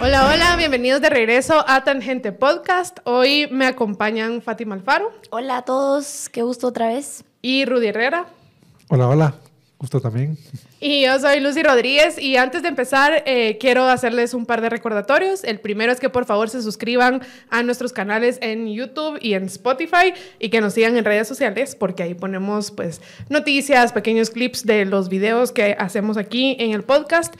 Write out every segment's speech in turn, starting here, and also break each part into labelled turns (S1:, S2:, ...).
S1: Hola, hola, bienvenidos de regreso a Tangente Podcast. Hoy me acompañan Fátima Alfaro.
S2: Hola a todos, qué gusto otra vez.
S1: Y Rudy Herrera.
S3: Hola, hola, gusto también.
S1: Y yo soy Lucy Rodríguez y antes de empezar eh, quiero hacerles un par de recordatorios. El primero es que por favor se suscriban a nuestros canales en YouTube y en Spotify y que nos sigan en redes sociales porque ahí ponemos pues noticias, pequeños clips de los videos que hacemos aquí en el podcast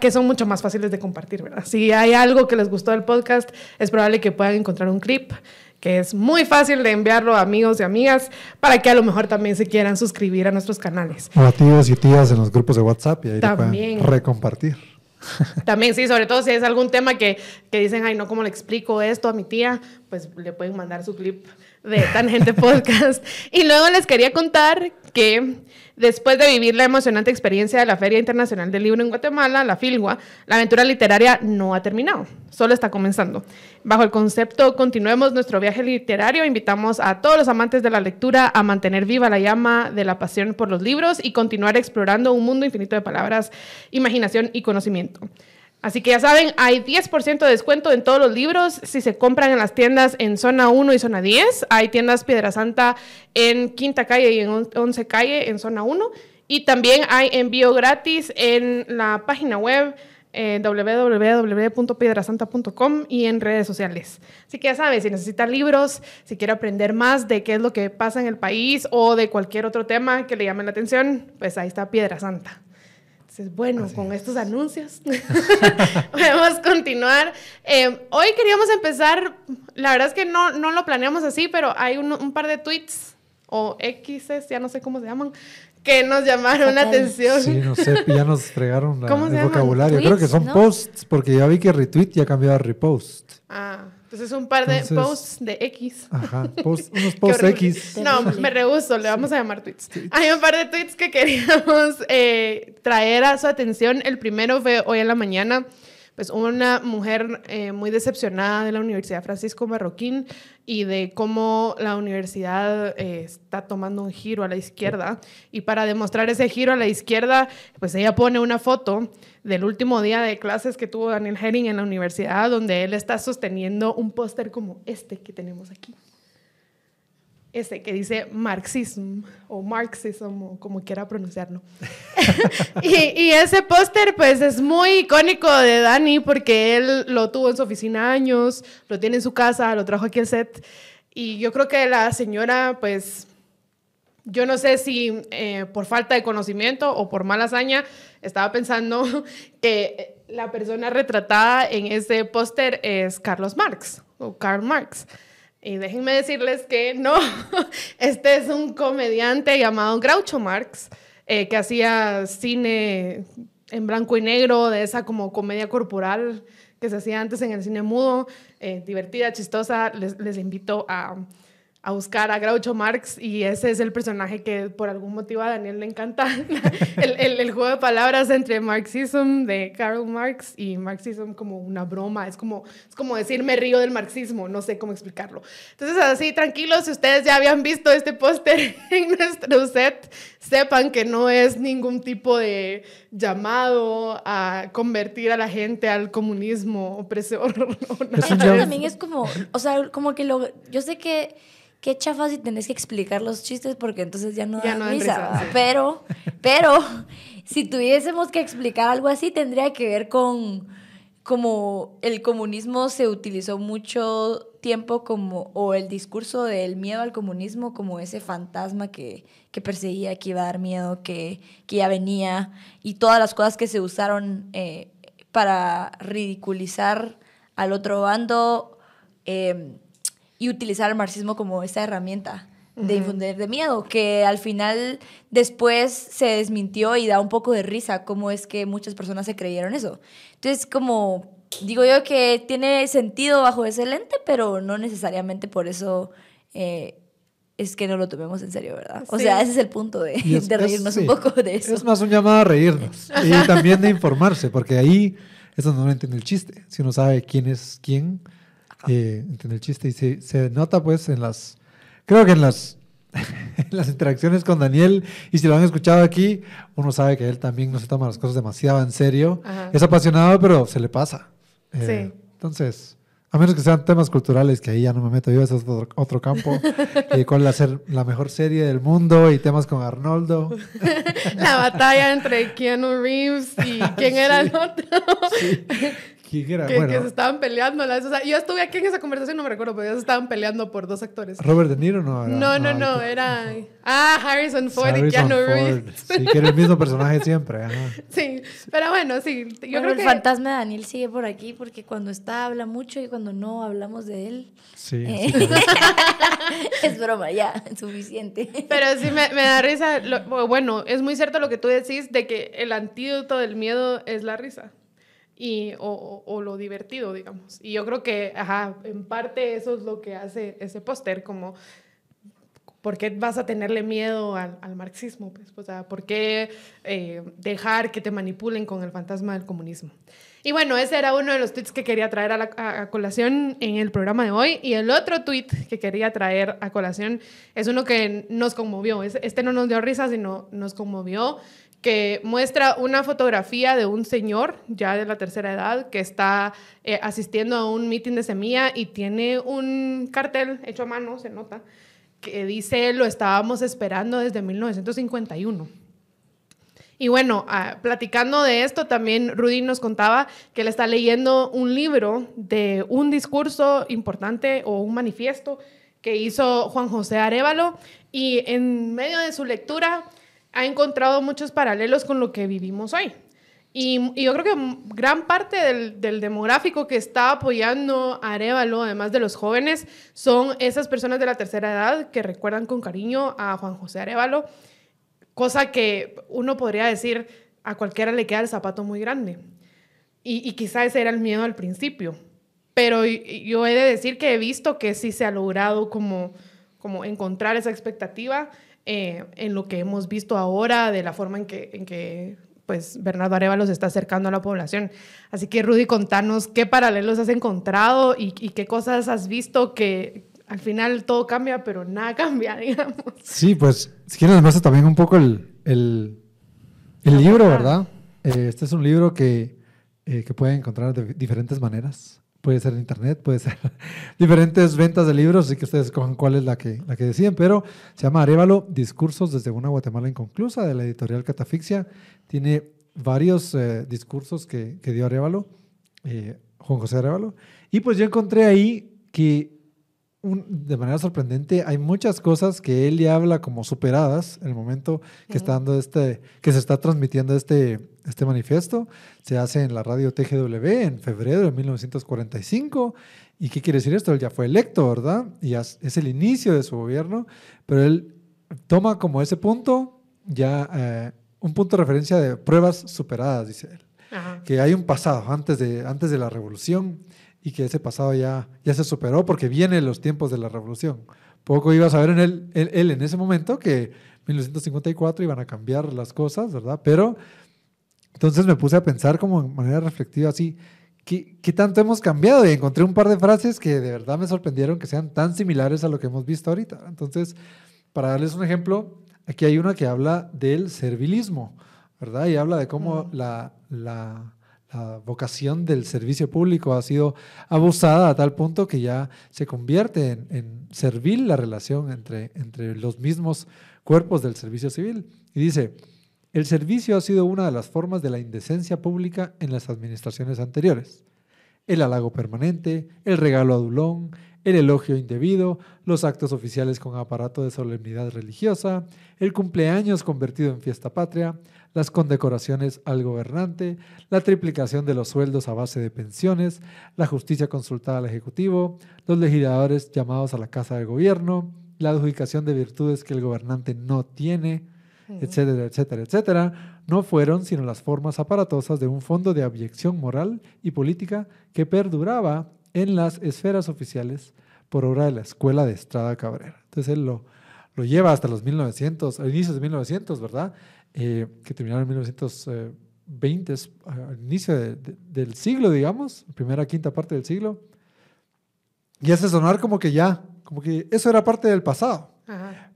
S1: que son mucho más fáciles de compartir, ¿verdad? Si hay algo que les gustó del podcast es probable que puedan encontrar un clip que es muy fácil de enviarlo a amigos y amigas para que a lo mejor también se quieran suscribir a nuestros canales.
S3: O a tíos y tías en los grupos de WhatsApp y ahí también. recompartir.
S1: También, sí, sobre todo si es algún tema que, que dicen, ay, no, ¿cómo le explico esto a mi tía? Pues le pueden mandar su clip de Tangente Podcast. y luego les quería contar que después de vivir la emocionante experiencia de la Feria Internacional del Libro en Guatemala, la FILGUA, la aventura literaria no ha terminado, solo está comenzando. Bajo el concepto Continuemos nuestro viaje literario, invitamos a todos los amantes de la lectura a mantener viva la llama de la pasión por los libros y continuar explorando un mundo infinito de palabras, imaginación y conocimiento. Así que ya saben, hay 10% de descuento en todos los libros si se compran en las tiendas en zona 1 y zona 10. Hay tiendas Piedra Santa en Quinta Calle y en 11 Calle en zona 1. Y también hay envío gratis en la página web eh, www.piedrasanta.com y en redes sociales. Así que ya saben, si necesita libros, si quiere aprender más de qué es lo que pasa en el país o de cualquier otro tema que le llame la atención, pues ahí está Piedra Santa bueno, con estos anuncios podemos continuar. Eh, hoy queríamos empezar, la verdad es que no, no lo planeamos así, pero hay un, par de tweets o X's, ya no sé cómo se llaman, que nos llamaron la atención.
S3: Sí, no sé, ya nos fregaron el vocabulario. Creo que son posts, porque ya vi que retweet ya cambió a repost.
S1: Ah. Entonces un par de posts de X.
S3: Ajá, unos posts X.
S1: No, me rehuso, le vamos a llamar tweets. Hay un par de tweets que queríamos eh, traer a su atención. El primero fue hoy en la mañana pues una mujer eh, muy decepcionada de la Universidad Francisco Marroquín y de cómo la universidad eh, está tomando un giro a la izquierda. Y para demostrar ese giro a la izquierda, pues ella pone una foto del último día de clases que tuvo Daniel Herring en la universidad, donde él está sosteniendo un póster como este que tenemos aquí ese que dice marxismo o marxismo, o como quiera pronunciarlo. y, ese póster pues es muy icónico de Dani porque él lo tuvo en su oficina años, lo tiene en su casa, lo trajo aquí al set. Y yo creo que la señora pues, yo no sé si eh, por falta de conocimiento o por mala hazaña, estaba pensando que la persona retratada en ese póster es Carlos Marx o Karl Marx. Y déjenme decirles que no, este es un comediante llamado Groucho Marx, eh, que hacía cine en blanco y negro, de esa como comedia corporal que se hacía antes en el cine mudo, eh, divertida, chistosa. Les, les invito a, a buscar a Groucho Marx y ese es el personaje que por algún motivo a Daniel le encanta, el, el, juego de palabras entre marxismo de Karl Marx y marxismo como una broma, es como, es como decir me río del marxismo, no sé cómo explicarlo. Entonces así, tranquilos, si ustedes ya habían visto este póster en nuestro set, sepan que no es ningún tipo de llamado a convertir a la gente al comunismo opresor.
S2: también es como, o sea, como que lo, yo sé que qué chafa si tenés que explicar los chistes porque entonces ya no da risa. Pero, pero, si tuviésemos que explicar algo así, tendría que ver con como el comunismo se utilizó mucho tiempo como, o el discurso del miedo al comunismo como ese fantasma que, que perseguía, que iba a dar miedo, que, que ya venía, y todas las cosas que se usaron eh, para ridiculizar al otro bando. Eh, y utilizar el marxismo como esa herramienta de infundir de miedo, que al final después se desmintió y da un poco de risa cómo es que muchas personas se creyeron eso. Entonces, como digo yo que tiene sentido bajo ese lente, pero no necesariamente por eso eh, es que no lo tomemos en serio, ¿verdad? O sea, ese es el punto de, de reírnos un poco de eso.
S3: Es más un llamado a reírnos y también de informarse, porque ahí es donde uno entiende el chiste. Si uno sabe quién es quién, eh, entiende el chiste y se, se, nota pues en las, creo que en las las interacciones con Daniel, y si lo han escuchado aquí, uno sabe que él también no se toma las cosas demasiado en serio. Es apasionado, pero se le pasa. Eh, sí. Entonces, a menos que sean temas culturales, que ahí ya no me meto yo, ese es otro, campo. y cuál va a ser la mejor serie del mundo y temas con Arnoldo.
S1: la batalla entre Keanu Reeves y quién era el otro. Sí. Que, se estaban peleando. yo estuve aquí en esa conversación, no me recuerdo, pero ya se estaban peleando por dos actores.
S3: ¿Robert De Niro no?
S1: no, no, no, era... Ah, Harrison Ford y Keanu Reeves.
S3: Sí, que era el mismo personaje siempre.
S1: Sí, pero bueno, sí. Yo creo
S2: el fantasma de Daniel sigue por aquí porque cuando está habla mucho y cuando no hablamos de él. Sí. Eh, es broma, ya, suficiente.
S1: Pero sí me, me da risa. bueno, es muy cierto lo que tú decís de que el antídoto del miedo es la risa y, o, o, lo divertido, digamos. Y yo creo que, ajá, en parte eso es lo que hace ese póster, como, ¿por qué vas a tenerle miedo al, al marxismo? Pues? O sea, ¿por qué eh, dejar que te manipulen con el fantasma del comunismo? Y bueno, ese era uno de los tweets que quería traer a, la, a, colación en el programa de hoy. Y el otro tweet que quería traer a colación es uno que nos conmovió. Este no nos dio risa, sino nos conmovió que muestra una fotografía de un señor ya de la tercera edad que está eh, asistiendo a un meeting de semilla y tiene un cartel hecho a mano, se nota, que dice lo estábamos esperando desde 1951. Y bueno, ah, platicando de esto, también Rudy nos contaba que él está leyendo un libro de un discurso importante o un manifiesto que hizo Juan José Arevalo y en medio de su lectura ha encontrado muchos paralelos con lo que vivimos hoy. Y, yo creo que gran parte del, demográfico que está apoyando a Arevalo, además de los jóvenes, son esas personas de la tercera edad que recuerdan con cariño a Juan José Arevalo, cosa que uno podría decir a cualquiera le queda el zapato muy grande. Y, y quizá ese era el miedo al principio. Pero yo he de decir que he visto que sí se ha logrado como, como encontrar esa expectativa eh, en lo que hemos visto ahora, de la forma en que, en que pues, Bernardo Arevalo se está acercando a la población. Así que, Rudy, contanos qué paralelos has encontrado y, qué cosas has visto que al final todo cambia, pero nada cambia, digamos.
S3: Sí, pues, si quieres, muestro también un poco el, el, el libro, ¿verdad? Eh, este es un libro que, eh, que pueden encontrar de diferentes maneras puede ser en internet, puede ser diferentes ventas de libros, así que ustedes cojan cuál es la que, la que deciden, pero se llama Arevalo, Discursos desde una Guatemala inconclusa, de la editorial Catafixia. Tiene varios eh, discursos que, que, dio Arevalo, eh, Juan José Arevalo, y pues yo encontré ahí que de manera sorprendente, hay muchas cosas que él ya habla como superadas en el momento que está dando este, que se está transmitiendo este, este manifiesto. Se hace en la radio TGW en febrero de 1945. ¿Y qué quiere decir esto? Él ya fue electo, ¿verdad? Y es el inicio de su gobierno, pero él toma como ese punto ya eh, un punto de referencia de pruebas superadas, dice él. Que hay un pasado antes de, antes de la revolución y que ese pasado ya, ya se superó porque vienen los tiempos de la revolución. Poco iba a saber en él, él, en ese momento que en 1954 iban a cambiar las cosas, ¿verdad? Pero entonces me puse a pensar como de manera reflexiva así, ¿qué, ¿qué, tanto hemos cambiado? Y encontré un par de frases que de verdad me sorprendieron que sean tan similares a lo que hemos visto ahorita. Entonces, para darles un ejemplo, aquí hay una que habla del servilismo, ¿verdad? Y habla de cómo la, la la vocación del servicio público ha sido abusada a tal punto que ya se convierte en, servil la relación entre, entre los mismos cuerpos del servicio civil. Y dice, el servicio ha sido una de las formas de la indecencia pública en las administraciones anteriores. El halago permanente, el regalo adulón, el elogio indebido, los actos oficiales con aparato de solemnidad religiosa, el cumpleaños convertido en fiesta patria, las condecoraciones al gobernante, la triplicación de los sueldos a base de pensiones, la justicia consultada al Ejecutivo, los legisladores llamados a la Casa de Gobierno, la adjudicación de virtudes que el gobernante no tiene, etcétera, etcétera, etcétera, no fueron sino las formas aparatosas de un fondo de abyección moral y política que perduraba en las esferas oficiales por obra de la Escuela de Estrada Cabrera. Entonces él lo, lo lleva hasta los 1900, a inicios de 1900, ¿verdad? Eh, que terminaron en 1920, al inicio del siglo, digamos, primera, quinta parte del siglo. Y hace sonar como que ya, como que eso era parte del pasado.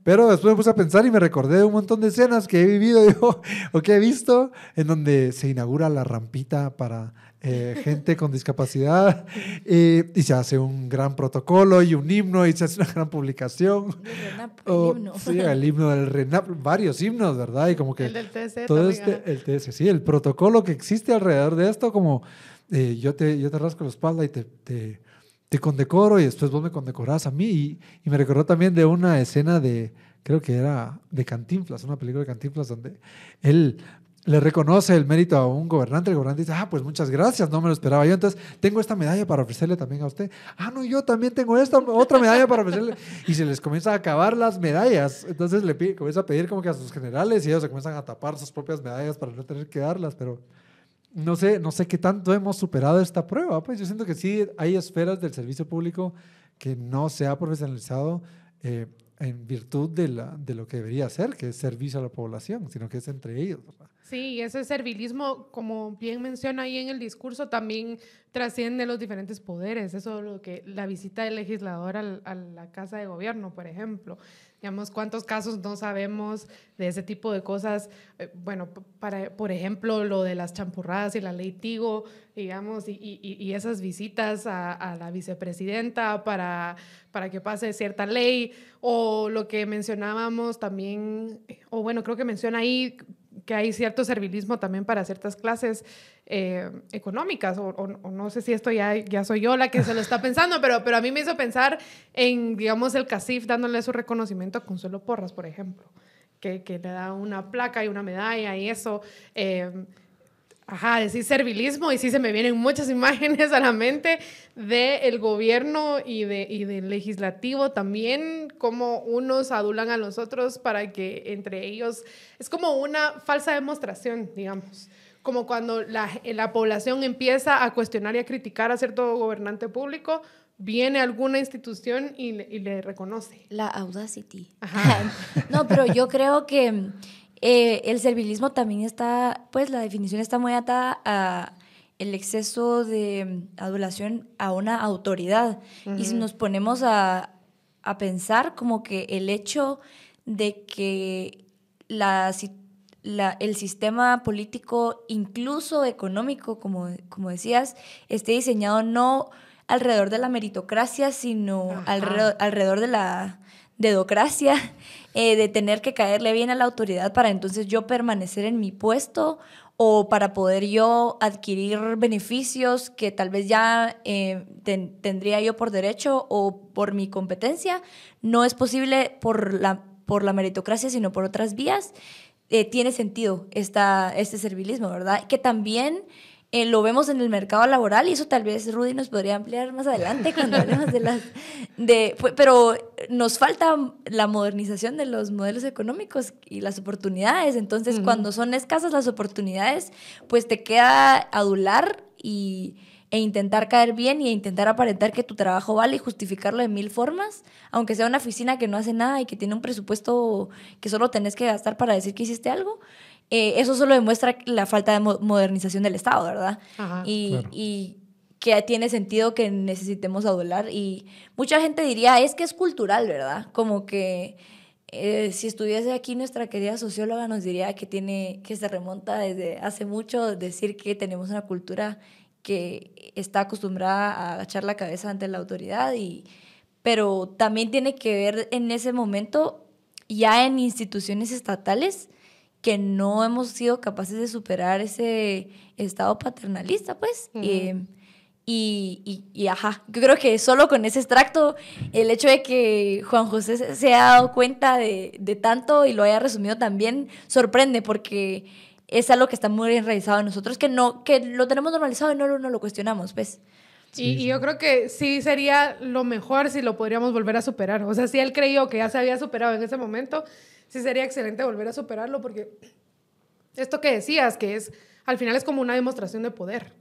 S3: Pero después me puse a pensar y me recordé de un montón de escenas que he vivido o que he visto en donde se inaugura la rampita para eh, gente con discapacidad y se hace un gran protocolo y un himno y se hace una gran publicación. El, RENAP, el himno. Sí, el himno del RENAP, varios himnos, ¿verdad? Y como que el del TS todo este, el TS, sí, el protocolo que existe alrededor de esto, como eh, yo, te, yo te rasco la espalda y te, te, te, condecoro y después vos me condecorás a mí. Y, me recordó también de una escena de, creo que era de Cantinflas, una película de Cantinflas donde él le reconoce el mérito a un gobernante, el gobernante dice, ah, pues muchas gracias, no me lo esperaba yo, entonces tengo esta medalla para ofrecerle también a usted. Ah, no, yo también tengo esta otra medalla para ofrecerle. Y se les comienza a acabar las medallas, entonces le comienza a pedir como que a sus generales y ellos se comienzan a tapar sus propias medallas para no tener que darlas, pero no sé, no sé qué tanto hemos superado esta prueba, pues yo siento que sí hay esferas del servicio público que no se ha profesionalizado. Eh, en virtud de, la, de lo que debería ser, que es servicio a la población, sino que es entre ellos.
S1: Sí, ese servilismo, como bien menciona ahí en el discurso, también trasciende los diferentes poderes. Eso es lo que la visita del legislador a la Casa de Gobierno, por ejemplo. Digamos, cuántos casos no sabemos de ese tipo de cosas. Eh, bueno, para, por ejemplo, lo de las champurradas y la ley Tigo, digamos, y, y, esas visitas a, la vicepresidenta para, para que pase cierta ley, o lo que mencionábamos también, o bueno, creo que menciona ahí que hay cierto servilismo también para ciertas clases eh, económicas, o, no sé si esto ya, ya soy yo la que se lo está pensando, pero, pero a mí me hizo pensar en, digamos, el CACIF dándole su reconocimiento a Consuelo Porras, por ejemplo, que, que le da una placa y una medalla y eso. Eh, ajá, decir servilismo y sí se me vienen muchas imágenes a la mente del gobierno y, de, y del legislativo también, como unos adulan a los otros para que entre ellos, es como una falsa demostración, digamos, como cuando la, la población empieza a cuestionar y a criticar a cierto gobernante público, viene alguna institución y le, y le reconoce.
S2: La audacity. Ajá. no, pero yo creo que eh, el servilismo también está, pues la definición está muy atada a el exceso de adulación a una autoridad. Y si nos ponemos a, a, pensar como que el hecho de que la, la, el sistema político, incluso económico, como, como decías, esté diseñado no alrededor de la meritocracia, sino alrededor, alrededor de la dedocracia, eh, de tener que caerle bien a la autoridad para entonces yo permanecer en mi puesto o para poder yo adquirir beneficios que tal vez ya eh, tendría yo por derecho o por mi competencia, no es posible por la, por la meritocracia, sino por otras vías, eh, tiene sentido esta, este servilismo, ¿verdad? Que también eh, lo vemos en el mercado laboral y eso tal vez Rudy nos podría ampliar más adelante cuando hablemos de las... De, pero nos falta la modernización de los modelos económicos y las oportunidades. Entonces, cuando son escasas las oportunidades, pues te queda adular y, e intentar caer bien y e intentar aparentar que tu trabajo vale y justificarlo de mil formas, aunque sea una oficina que no hace nada y que tiene un presupuesto que solo tenés que gastar para decir que hiciste algo. Eh, eso solo demuestra la falta de modernización del Estado, ¿verdad? y, y, que tiene sentido que necesitemos adular. Y mucha gente diría, es que es cultural, ¿verdad? Como que eh, si estuviese aquí nuestra querida socióloga nos diría que, tiene, que se remonta desde hace mucho decir que tenemos una cultura que está acostumbrada a agachar la cabeza ante la autoridad, y, pero también tiene que ver en ese momento ya en instituciones estatales que no hemos sido capaces de superar ese estado paternalista, pues. y, y, y, ajá, yo creo que solo con ese extracto, el hecho de que Juan José se haya dado cuenta de, de tanto y lo haya resumido también, sorprende porque es algo que está muy enraizado en nosotros, que, no, que lo tenemos normalizado y no, no lo cuestionamos, pues.
S1: y, y, yo creo que sí sería lo mejor si lo podríamos volver a superar. O sea, si él creyó que ya se había superado en ese momento, sí sería excelente volver a superarlo porque esto que decías, que es, al final es como una demostración de poder,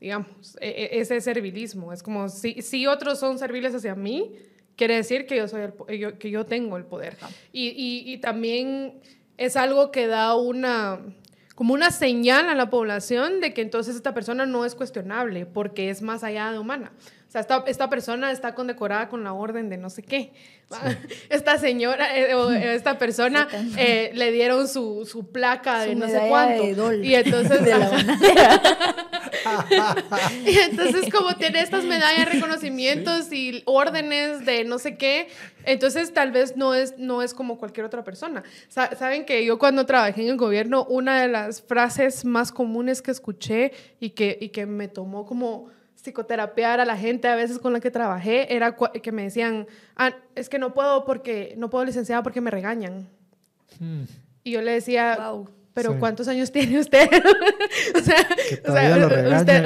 S1: digamos, e, e, ese servilismo. Es como si, si otros son serviles hacia mí, quiere decir que yo, soy el, que yo tengo el poder. Y, y, y también es algo que da una, como una señal a la población de que entonces esta persona no es cuestionable porque es más allá de humana. O sea, esta, esta persona está condecorada con la orden de no sé qué. Esta señora eh, o esta persona eh, le dieron su, su placa de no sé cuánto. y entonces... De y entonces como tiene estas medallas, reconocimientos y órdenes de no sé qué, entonces tal vez no es, no es como cualquier otra persona. Saben que yo cuando trabajé en el gobierno, una de las frases más comunes que escuché y que, y que me tomó como psicoterapiar a la gente a veces con la que trabajé era que me decían, ah, es que no puedo porque no puedo licenciar porque me regañan. Hmm. Y yo le decía, pero ¿cuántos años tiene usted? o sea,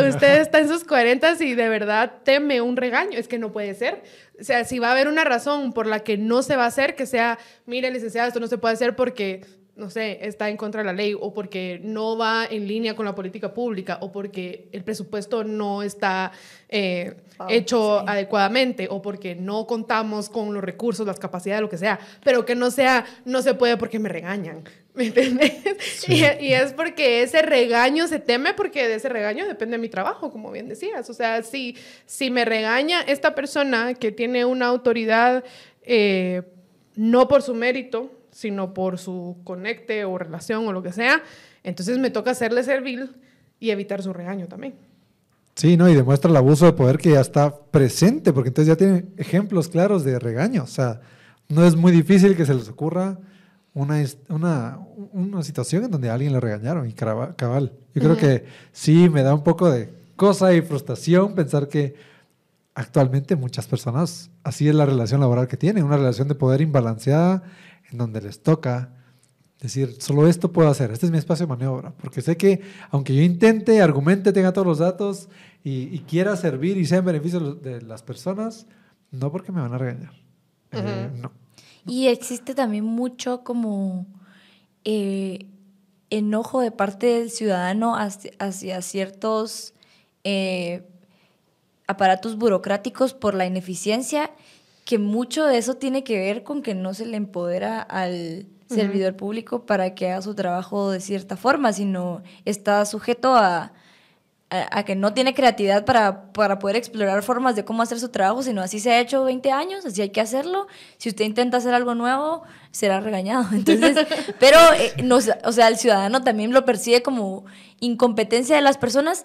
S1: usted, está en sus 40 y de verdad teme un regaño. Es que no puede ser. O sea, si va a haber una razón por la que no se va a hacer, que sea, mire, licenciada, esto no se puede hacer porque no sé, está en contra de la ley o porque no va en línea con la política pública o porque el presupuesto no está eh, ah, hecho adecuadamente o porque no contamos con los recursos, las capacidades, lo que sea, pero que no sea, no se puede porque me regañan, ¿me entiendes? Y, es porque ese regaño se teme porque de ese regaño depende mi trabajo, como bien decías. O sea, si, si me regaña esta persona que tiene una autoridad eh, no por su mérito, sino por su conecte o relación o lo que sea, entonces me toca hacerle servir y evitar su regaño también.
S3: Sí, ¿no? Y demuestra el abuso de poder que ya está presente, porque entonces ya tiene ejemplos claros de regaño. O sea, no es muy difícil que se les ocurra una, una, una situación en donde a alguien le regañaron y cabal. Yo creo que sí me da un poco de cosa y frustración pensar que actualmente muchas personas, así es la relación laboral que tienen, una relación de poder imbalanceada en donde les toca decir, solo esto puedo hacer, este es mi espacio de maniobra, porque sé que aunque yo intente, argumente, tenga todos los datos y, quiera servir y sea en beneficio de las personas, no porque me van a regañar. Eh, no.
S2: Y existe también mucho como eh, enojo de parte del ciudadano hacia, ciertos eh, aparatos burocráticos por la ineficiencia que mucho de eso tiene que ver con que no se le empodera al servidor público para que haga su trabajo de cierta forma, sino está sujeto a, a, que no tiene creatividad para, para, poder explorar formas de cómo hacer su trabajo, sino así se ha hecho 20 años, así hay que hacerlo. Si usted intenta hacer algo nuevo, será regañado. Entonces, pero, eh, o sea, el ciudadano también lo percibe como incompetencia de las personas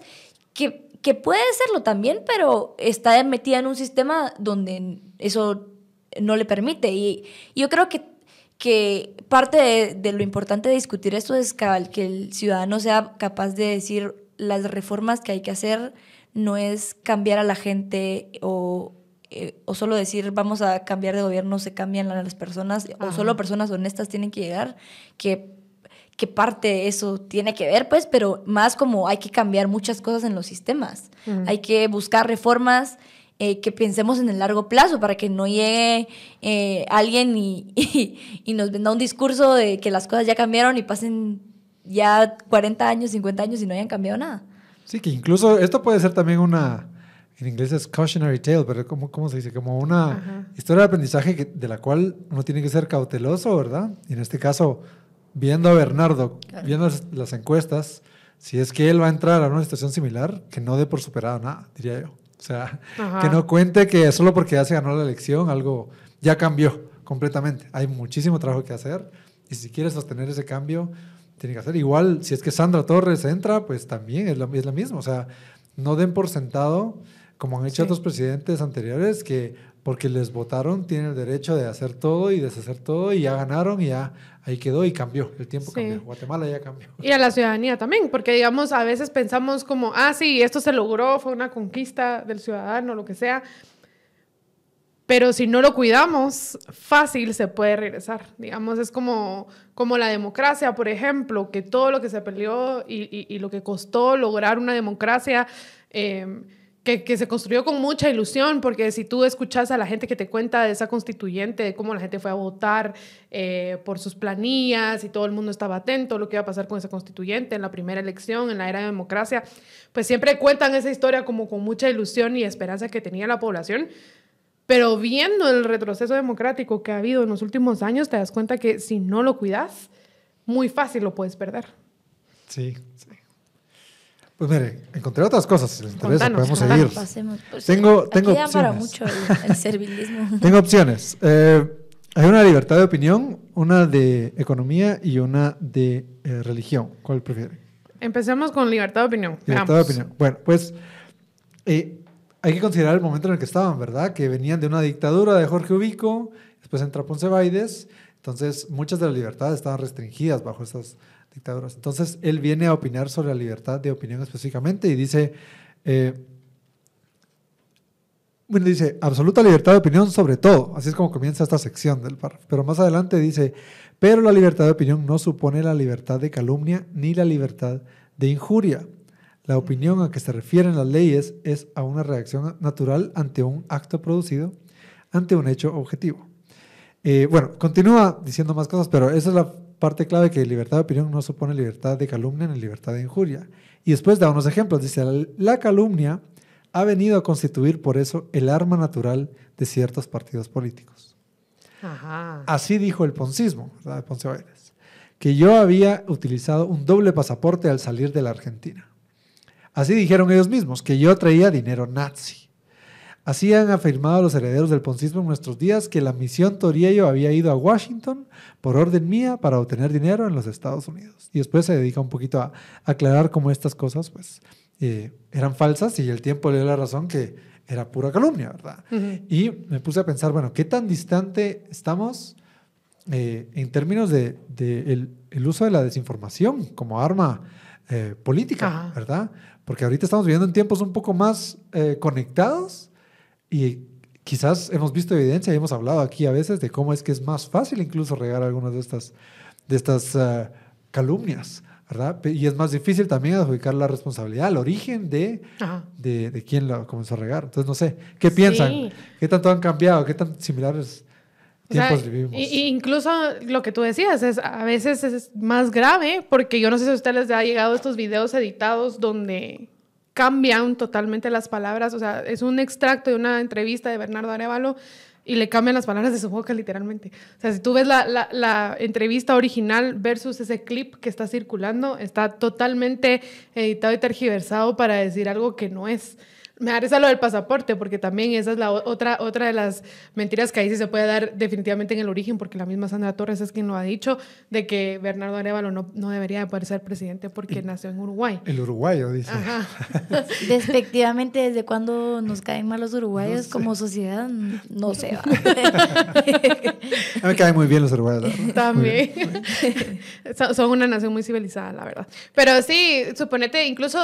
S2: que que puede serlo también, pero está metida en un sistema donde eso no le permite. Y, yo creo que, que parte de, lo importante de discutir esto es que el ciudadano sea capaz de decir las reformas que hay que hacer no es cambiar a la gente o, eh, o solo decir vamos a cambiar de gobierno, se cambian las personas, o solo personas honestas tienen que llegar, que qué parte eso tiene que ver, pues, pero más como hay que cambiar muchas cosas en los sistemas. Hay que buscar reformas eh, que pensemos en el largo plazo para que no llegue eh, alguien y, y, nos venda un discurso de que las cosas ya cambiaron y pasen ya 40 años, 50 años y no hayan cambiado nada.
S3: Sí, que incluso esto puede ser también una, en inglés es cautionary tale, pero ¿cómo, cómo se dice? Como una historia de aprendizaje de la cual uno tiene que ser cauteloso, ¿verdad? Y en este caso, viendo a Bernardo, viendo las, encuestas, si es que él va a entrar a una situación similar, que no dé por superado nada, diría yo. O sea, que no cuente que solo porque ya se ganó la elección, algo ya cambió completamente. Hay muchísimo trabajo que hacer y si quiere sostener ese cambio, tiene que hacer. Igual, si es que Sandra Torres entra, pues también es lo, es lo mismo. O sea, no den por sentado, como han hecho otros presidentes anteriores, que porque les votaron tienen el derecho de hacer todo y deshacer todo y ya ganaron y ya ahí quedó y cambió, el tiempo cambió, Guatemala ya cambió.
S1: Y a la ciudadanía también, porque digamos, a veces pensamos como, ah, sí, esto se logró, fue una conquista del ciudadano, lo que sea, pero si no lo cuidamos, fácil se puede regresar. Digamos, es como, como la democracia, por ejemplo, que todo lo que se peleó y, y, lo que costó lograr una democracia. Eh, que, se construyó con mucha ilusión, porque si tú escuchas a la gente que te cuenta de esa constituyente, de cómo la gente fue a votar eh, por sus planillas y todo el mundo estaba atento a lo que iba a pasar con esa constituyente en la primera elección, en la era de democracia, pues siempre cuentan esa historia como con mucha ilusión y esperanza que tenía la población. Pero viendo el retroceso democrático que ha habido en los últimos años, te das cuenta que si no lo cuidas, muy fácil lo puedes perder.
S3: Sí, sí. Pues mire, encontré otras cosas, si les interesa, podemos seguir. Pues, tengo, tengo opciones. para mucho el, servilismo. tengo opciones. Eh, hay una libertad de opinión, una de economía y una de eh, religión. ¿Cuál prefiere?
S1: Empecemos con libertad de opinión.
S3: Libertad de opinión. Bueno, pues eh, hay que considerar el momento en el que estaban, ¿verdad? Que venían de una dictadura de Jorge Ubico, después entra Ponce Baides, entonces muchas de las libertades estaban restringidas bajo esas Entonces él viene a opinar sobre la libertad de opinión específicamente y dice, eh, bueno, dice, absoluta libertad de opinión sobre todo. Así es como comienza esta sección del párrafo. Pero más adelante dice, pero la libertad de opinión no supone la libertad de calumnia ni la libertad de injuria. La opinión a que se refieren las leyes es a una reacción natural ante un acto producido, ante un hecho objetivo. Eh, bueno, continúa diciendo más cosas, pero esa es la parte clave que libertad de opinión no supone libertad de calumnia ni libertad de injuria. Y después da unos ejemplos. Dice, la calumnia ha venido a constituir por eso el arma natural de ciertos partidos políticos. Así dijo el poncismo, ¿verdad? Ponce que yo había utilizado un doble pasaporte al salir de la Argentina. Así dijeron ellos mismos, que yo traía dinero nazi. Así han afirmado los herederos del poncismo en nuestros días que la misión Toriello había ido a Washington por orden mía para obtener dinero en los Estados Unidos. Y después se dedica un poquito a aclarar cómo estas cosas pues, eh, eran falsas y el tiempo le dio la razón que era pura calumnia, ¿verdad? Y me puse a pensar, bueno, ¿qué tan distante estamos eh, en términos de, el, uso de la desinformación como arma eh, política, ¿verdad? Porque ahorita estamos viviendo en tiempos un poco más conectados y quizás hemos visto evidencia y hemos hablado aquí a veces de cómo es que es más fácil incluso regar algunas de estas, de estas calumnias. ¿verdad? Y es más difícil también adjudicar la responsabilidad, el origen de, de, de, quién lo comenzó a regar. Entonces, no sé, ¿qué piensan? ¿Qué tanto han cambiado? ¿Qué tan similares tiempos vivimos?
S1: incluso lo que tú decías, es, a veces es más grave, porque yo no sé si a ustedes les ha llegado estos videos editados donde cambian totalmente las palabras, o sea, es un extracto de una entrevista de Bernardo Arevalo y le cambian las palabras de su boca literalmente. O sea, si tú ves la, la, la, entrevista original versus ese clip que está circulando, está totalmente editado y tergiversado para decir algo que no es. Me da lo del pasaporte, porque también esa es la otra, otra de las mentiras que ahí sí se puede dar definitivamente en el origen, porque la misma Sandra Torres es quien lo ha dicho, de que Bernardo Arevalo no, no debería poder ser presidente porque nació en Uruguay.
S3: El uruguayo, dice.
S2: Ajá. Despectivamente, ¿desde cuándo nos caen mal los uruguayos como sociedad? No sé. a
S3: mí me caen muy bien los uruguayos.
S1: También. son una nación muy civilizada, la verdad. Pero sí, suponete, incluso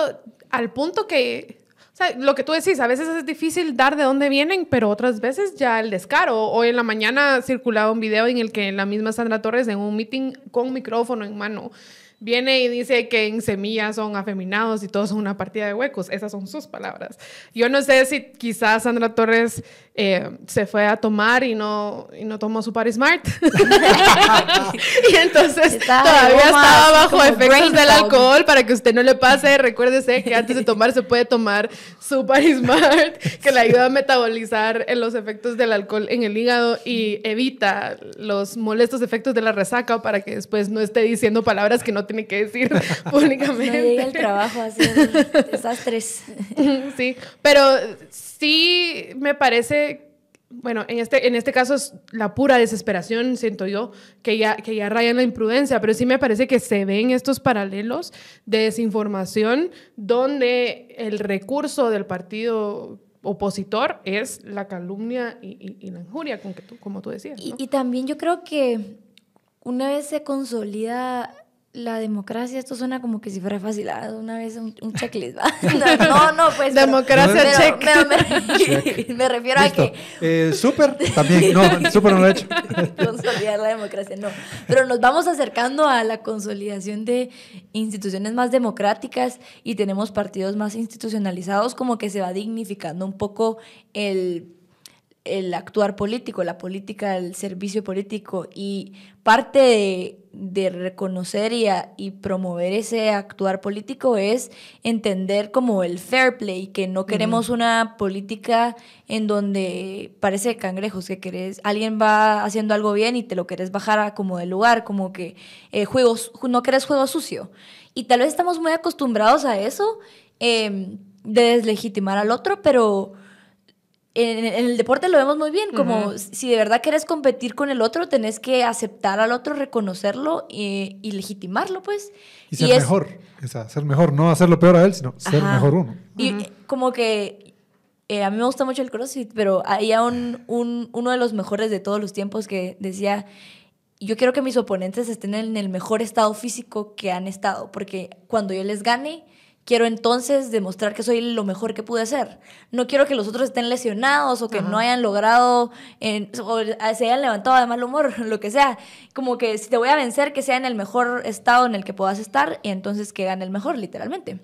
S1: al punto que o sea, lo que tú decís, a veces es difícil dar de dónde vienen, pero otras veces ya el descaro. Hoy en la mañana circulaba un video en el que la misma Sandra Torres en un meeting con micrófono en mano viene y dice que en semillas son afeminados y todos son una partida de huecos. Esas son sus palabras. Yo no sé si quizás Sandra Torres eh, se fue a tomar y no, y no tomó su Paris Smart. y entonces todavía estaba bajo efectos del alcohol para que usted no le pase. Recuérdese que antes de tomar se puede tomar su Paris Smart, que le ayuda a metabolizar los efectos del alcohol en el hígado y evita los molestos efectos de la resaca para que después no esté diciendo palabras que no tiene que decir públicamente. No
S2: llega el trabajo así, desastres.
S1: sí, pero sí me parece, bueno, en este, en este caso es la pura desesperación, siento yo, que ya, que ya raya en la imprudencia, pero sí me parece que se ven estos paralelos de desinformación donde el recurso del partido opositor es la calumnia y, la injuria, con que tú, como tú decías.
S2: y también yo creo que una vez se consolida la democracia, esto suena como que si fuera fácil, ah, una vez un, checklist, No, no, pues.
S1: Democracia check.
S2: me, refiero a que.
S3: Eh, súper, también, no, súper no lo he hecho.
S2: Consolidar la democracia, no. Pero nos vamos acercando a la consolidación de instituciones más democráticas y tenemos partidos más institucionalizados, como que se va dignificando un poco el el actuar político, la política, el servicio político y parte de, reconocer y, y, promover ese actuar político es entender como el fair play, que no queremos una política en donde parece cangrejos, que querés, alguien va haciendo algo bien y te lo querés bajar a como de lugar, como que eh, juegos, no querés juego sucio. Y tal vez estamos muy acostumbrados a eso, em, de deslegitimar al otro, pero en, el deporte lo vemos muy bien, como si de verdad quieres competir con el otro, tenés que aceptar al otro, reconocerlo y, legitimarlo, pues.
S3: Y ser mejor, o sea, ser mejor, no hacerlo peor a él, sino ser mejor uno.
S2: Y como que eh, a mí me gusta mucho el CrossFit, pero había un, un, uno de los mejores de todos los tiempos que decía, yo quiero que mis oponentes estén en el mejor estado físico que han estado, porque cuando yo les gane, quiero entonces demostrar que soy lo mejor que pude hacer. No quiero que los otros estén lesionados o que no hayan logrado, o se hayan levantado de mal humor, lo que sea. Como que si te voy a vencer, que sea en el mejor estado en el que puedas estar y entonces que gane el mejor, literalmente.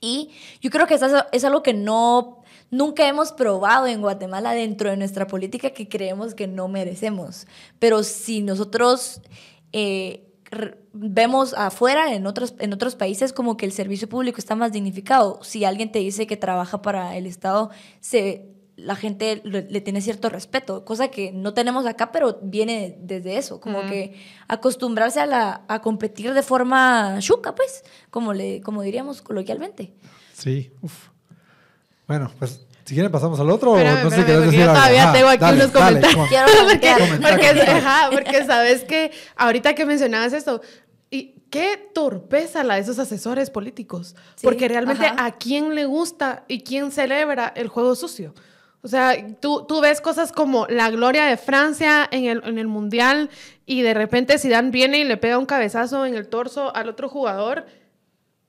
S2: Y yo creo que eso es algo que no, nunca hemos probado en Guatemala dentro de nuestra política que creemos que no merecemos. Pero si nosotros... Eh, vemos afuera, en otros, en otros países, como que el servicio público está más dignificado. Si alguien te dice que trabaja para el Estado, se, la gente le, tiene cierto respeto, cosa que no tenemos acá, pero viene desde eso, como que acostumbrarse a, la, a competir de forma chuca, pues, como, le, como diríamos coloquialmente.
S3: Sí, uff. Bueno, pues si quieren pasamos al otro
S1: espérame, o no sé qué decir. Yo todavía tengo aquí unos comentarios. porque, porque, porque, sabes que ahorita que mencionabas esto, y qué torpeza la de esos asesores políticos. porque realmente a quién le gusta y quién celebra el juego sucio. O sea, tú, tú ves cosas como la gloria de Francia en el, en el Mundial y de repente Zidane viene y le pega un cabezazo en el torso al otro jugador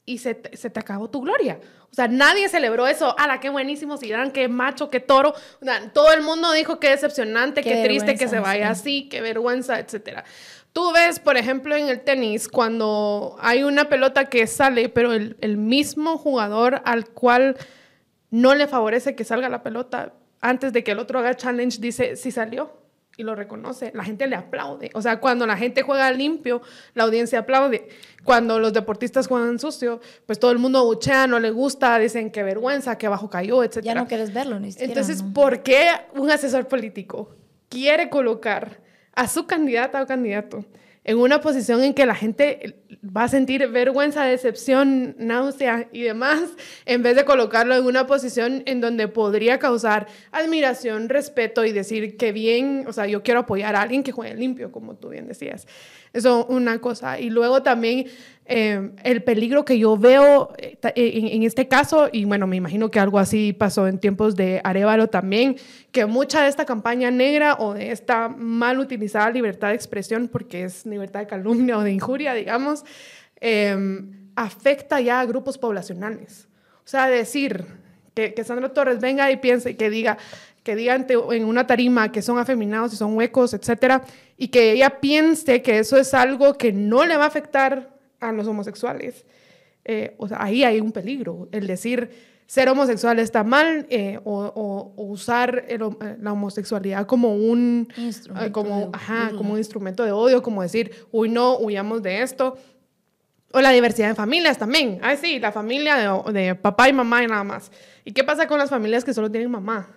S1: y se se te acabó tu gloria. O sea, nadie celebró eso. ¡Hala, qué buenísimo Zidane, qué macho, qué toro! todo el mundo dijo qué decepcionante, qué, triste que se vaya así, qué vergüenza, etcétera. Tú ves, por ejemplo, en el tenis, cuando hay una pelota que sale, pero el, el mismo jugador al cual no le favorece que salga la pelota, antes de que el otro haga challenge, dice, si salió y lo reconoce, la gente le aplaude. O sea, cuando la gente juega limpio, la audiencia aplaude. Cuando los deportistas juegan sucio, pues todo el mundo buchea, no le gusta, dicen qué vergüenza, qué abajo cayó, etc.
S2: Ya no quieres verlo, ni siquiera.
S1: Entonces, ¿por qué un asesor político quiere colocar a su candidata o candidato en una posición en que la gente va a sentir vergüenza, decepción, náusea y demás, en vez de colocarlo en una posición en donde podría causar admiración, respeto y decir que bien, o sea, yo quiero apoyar a alguien que juegue limpio, como tú bien decías. Eso una cosa. Y luego también eh, el peligro que yo veo eh, en, este caso, y bueno, me imagino que algo así pasó en tiempos de Arevalo también, que mucha de esta campaña negra o de esta mal utilizada libertad de expresión, porque es libertad de calumnia o de injuria, digamos, em, afecta ya a grupos poblacionales. O sea, decir que, que Sandra Torres venga y piense, que diga, que digan en una tarima que son afeminados y son huecos, etcétera, y que ella piense que eso es algo que no le va a afectar a los homosexuales. Eh, o sea, ahí hay un peligro. El decir ser homosexual está mal eh, o, usar eh, la homosexualidad como un, como, como un instrumento de odio, como decir, uy, no, huyamos de esto. O la diversidad de familias también. Ah, sí, la familia de, de papá y mamá y nada más. ¿Y qué pasa con las familias que solo tienen mamá?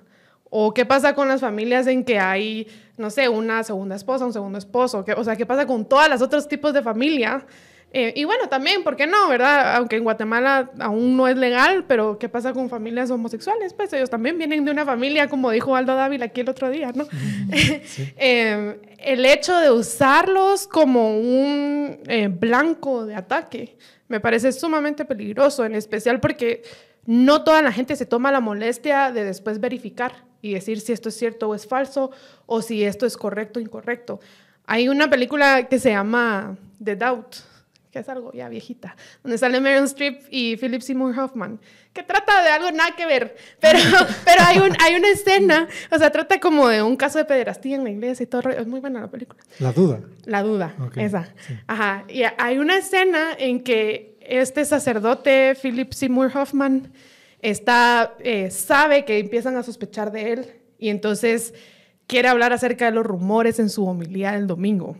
S1: ¿O qué pasa con las familias en que hay, no sé, una segunda esposa, un segundo esposo? o sea, ¿qué pasa con todos los otros tipos de familia? Eh, y bueno, también, ¿por qué no, verdad? Aunque en Guatemala aún no es legal, pero ¿qué pasa con familias homosexuales? Pues ellos también vienen de una familia, como dijo Aldo Dávila aquí el otro día, ¿no? Eh, el hecho de usarlos como un eh, blanco de ataque me parece sumamente peligroso, en especial porque no toda la gente se toma la molestia de después verificar y decir si esto es cierto o es falso o si esto es correcto o incorrecto. Hay una película que se llama The Doubt, que es algo ya viejita, donde sale Meryl Streep y Philip Seymour Hoffman, que trata de algo nada que ver, pero, pero hay, un, hay una escena, o sea, trata como de un caso de pederastía en la iglesia y todo, es muy buena la película.
S3: La duda.
S1: La duda, esa. Ajá, y hay una escena en que este sacerdote, Philip Seymour Hoffman, está, eh, sabe que empiezan a sospechar de él Y entonces quiere hablar acerca de los rumores en su homilía del domingo.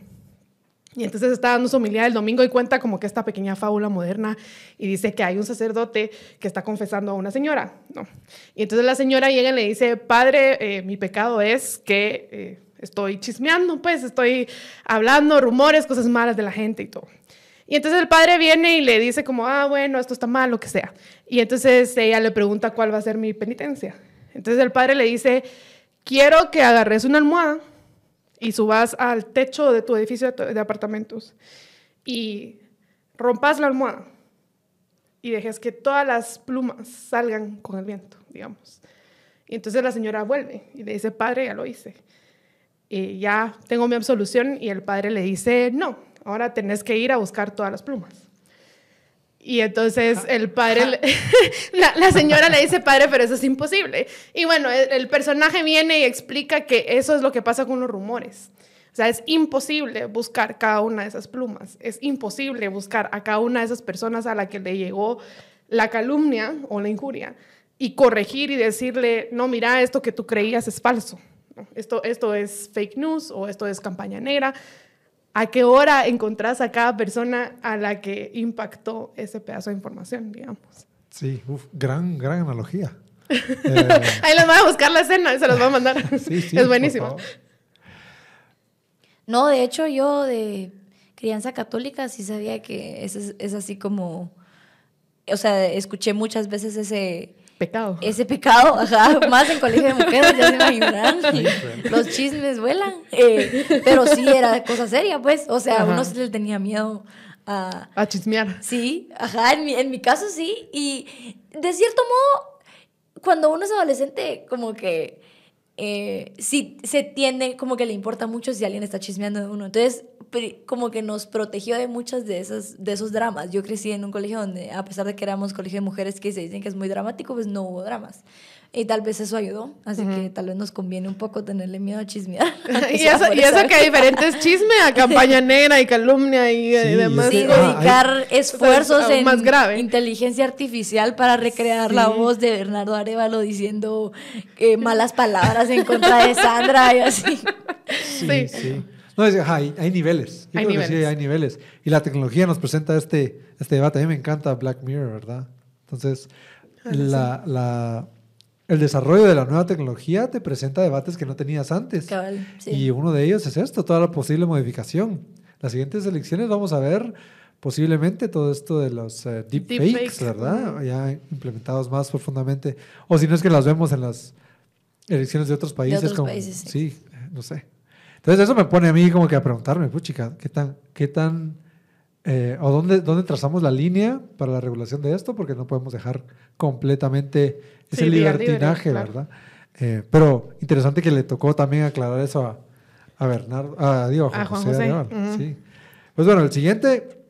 S1: Y entonces está dando su homilía del domingo y cuenta como que esta pequeña fábula moderna y dice que hay un sacerdote que está confesando a una señora. Y entonces la señora llega y le dice, padre, eh, mi pecado es que eh, estoy chismeando, pues estoy hablando rumores, cosas malas de la gente y todo. Y entonces el padre viene y le dice como, ah, bueno, esto está mal, lo que sea. Y entonces ella le pregunta cuál va a ser mi penitencia. Entonces el padre le dice, quiero que agarres una almohada y subas al techo de tu edificio de, apartamentos y rompas la almohada y dejes que todas las plumas salgan con el viento, digamos. Y entonces la señora vuelve y le dice, padre, ya lo hice. Y ya tengo mi absolución y el padre le dice, no, ahora tenés que ir a buscar todas las plumas. Y entonces el padre, la, señora le dice, padre, pero eso es imposible. Y bueno, el, personaje viene y explica que eso es lo que pasa con los rumores. O sea, es imposible buscar cada una de esas plumas. Es imposible buscar a cada una de esas personas a la que le llegó la calumnia o la injuria y corregir y decirle, no, mira, esto que tú creías es falso. Esto, esto es fake news o esto es campaña negra a qué hora encontrás a cada persona a la que impactó ese pedazo de información, digamos.
S3: Sí, gran, gran analogía.
S1: Ahí les voy a buscar la escena y se los voy a mandar. sí, sí, es buenísimo.
S2: No, de hecho yo de crianza católica sí sabía que es, es así como, o sea, escuché muchas veces ese
S1: pecado.
S2: Ese pecado, ajá, más en colegio de mujeres, ya se imaginarán. Los chismes vuelan. Eh, pero sí era cosa seria, pues. O sea, uno se le tenía miedo a.
S1: A chismear.
S2: Sí, ajá, en mi, en mi caso sí. Y de cierto modo, cuando uno es adolescente, como que. Eh, sí se tiende, como que le importa mucho si alguien está chismeando de uno. Entonces, como que nos protegió de muchas de, esas, de esos dramas. Yo crecí en un colegio donde, a pesar de que éramos colegio de mujeres que se dicen que es muy dramático, pues no hubo dramas. Y tal vez eso ayudó, así que tal vez nos conviene un poco tenerle miedo a chismear.
S1: y, eso, y eso que hay diferentes chismes, a campaña negra y calumnia y, demás.
S2: Sí, dedicar esfuerzos en más grave. inteligencia artificial para recrear la voz de Bernardo Arevalo diciendo eh, malas palabras en contra de Sandra y así.
S3: sí. sí. No, hay, hay, niveles. hay niveles. sí, hay niveles. Y la tecnología nos presenta este, este debate. A mí me encanta Black Mirror, ¿verdad? Entonces, ah, la, la, el desarrollo de la nueva tecnología te presenta debates que no tenías antes. Y uno de ellos es esto, toda la posible modificación. Las siguientes elecciones vamos a ver posiblemente todo esto de los uh, deepfakes, ¿verdad? Ya implementados más profundamente. O si no es que las vemos en las elecciones de otros países. De otros como, países, sí. sí, no sé. Entonces eso me pone a mí como que a preguntarme, puchica, ¿qué tan, qué tan, eh, o dónde, dónde trazamos la línea para la regulación de esto? Porque no podemos dejar completamente ese libertinaje, ¿verdad? Eh, pero interesante que le tocó también aclarar eso a, a Bernardo, a, digo, a Juan, José. sí. Pues bueno, el siguiente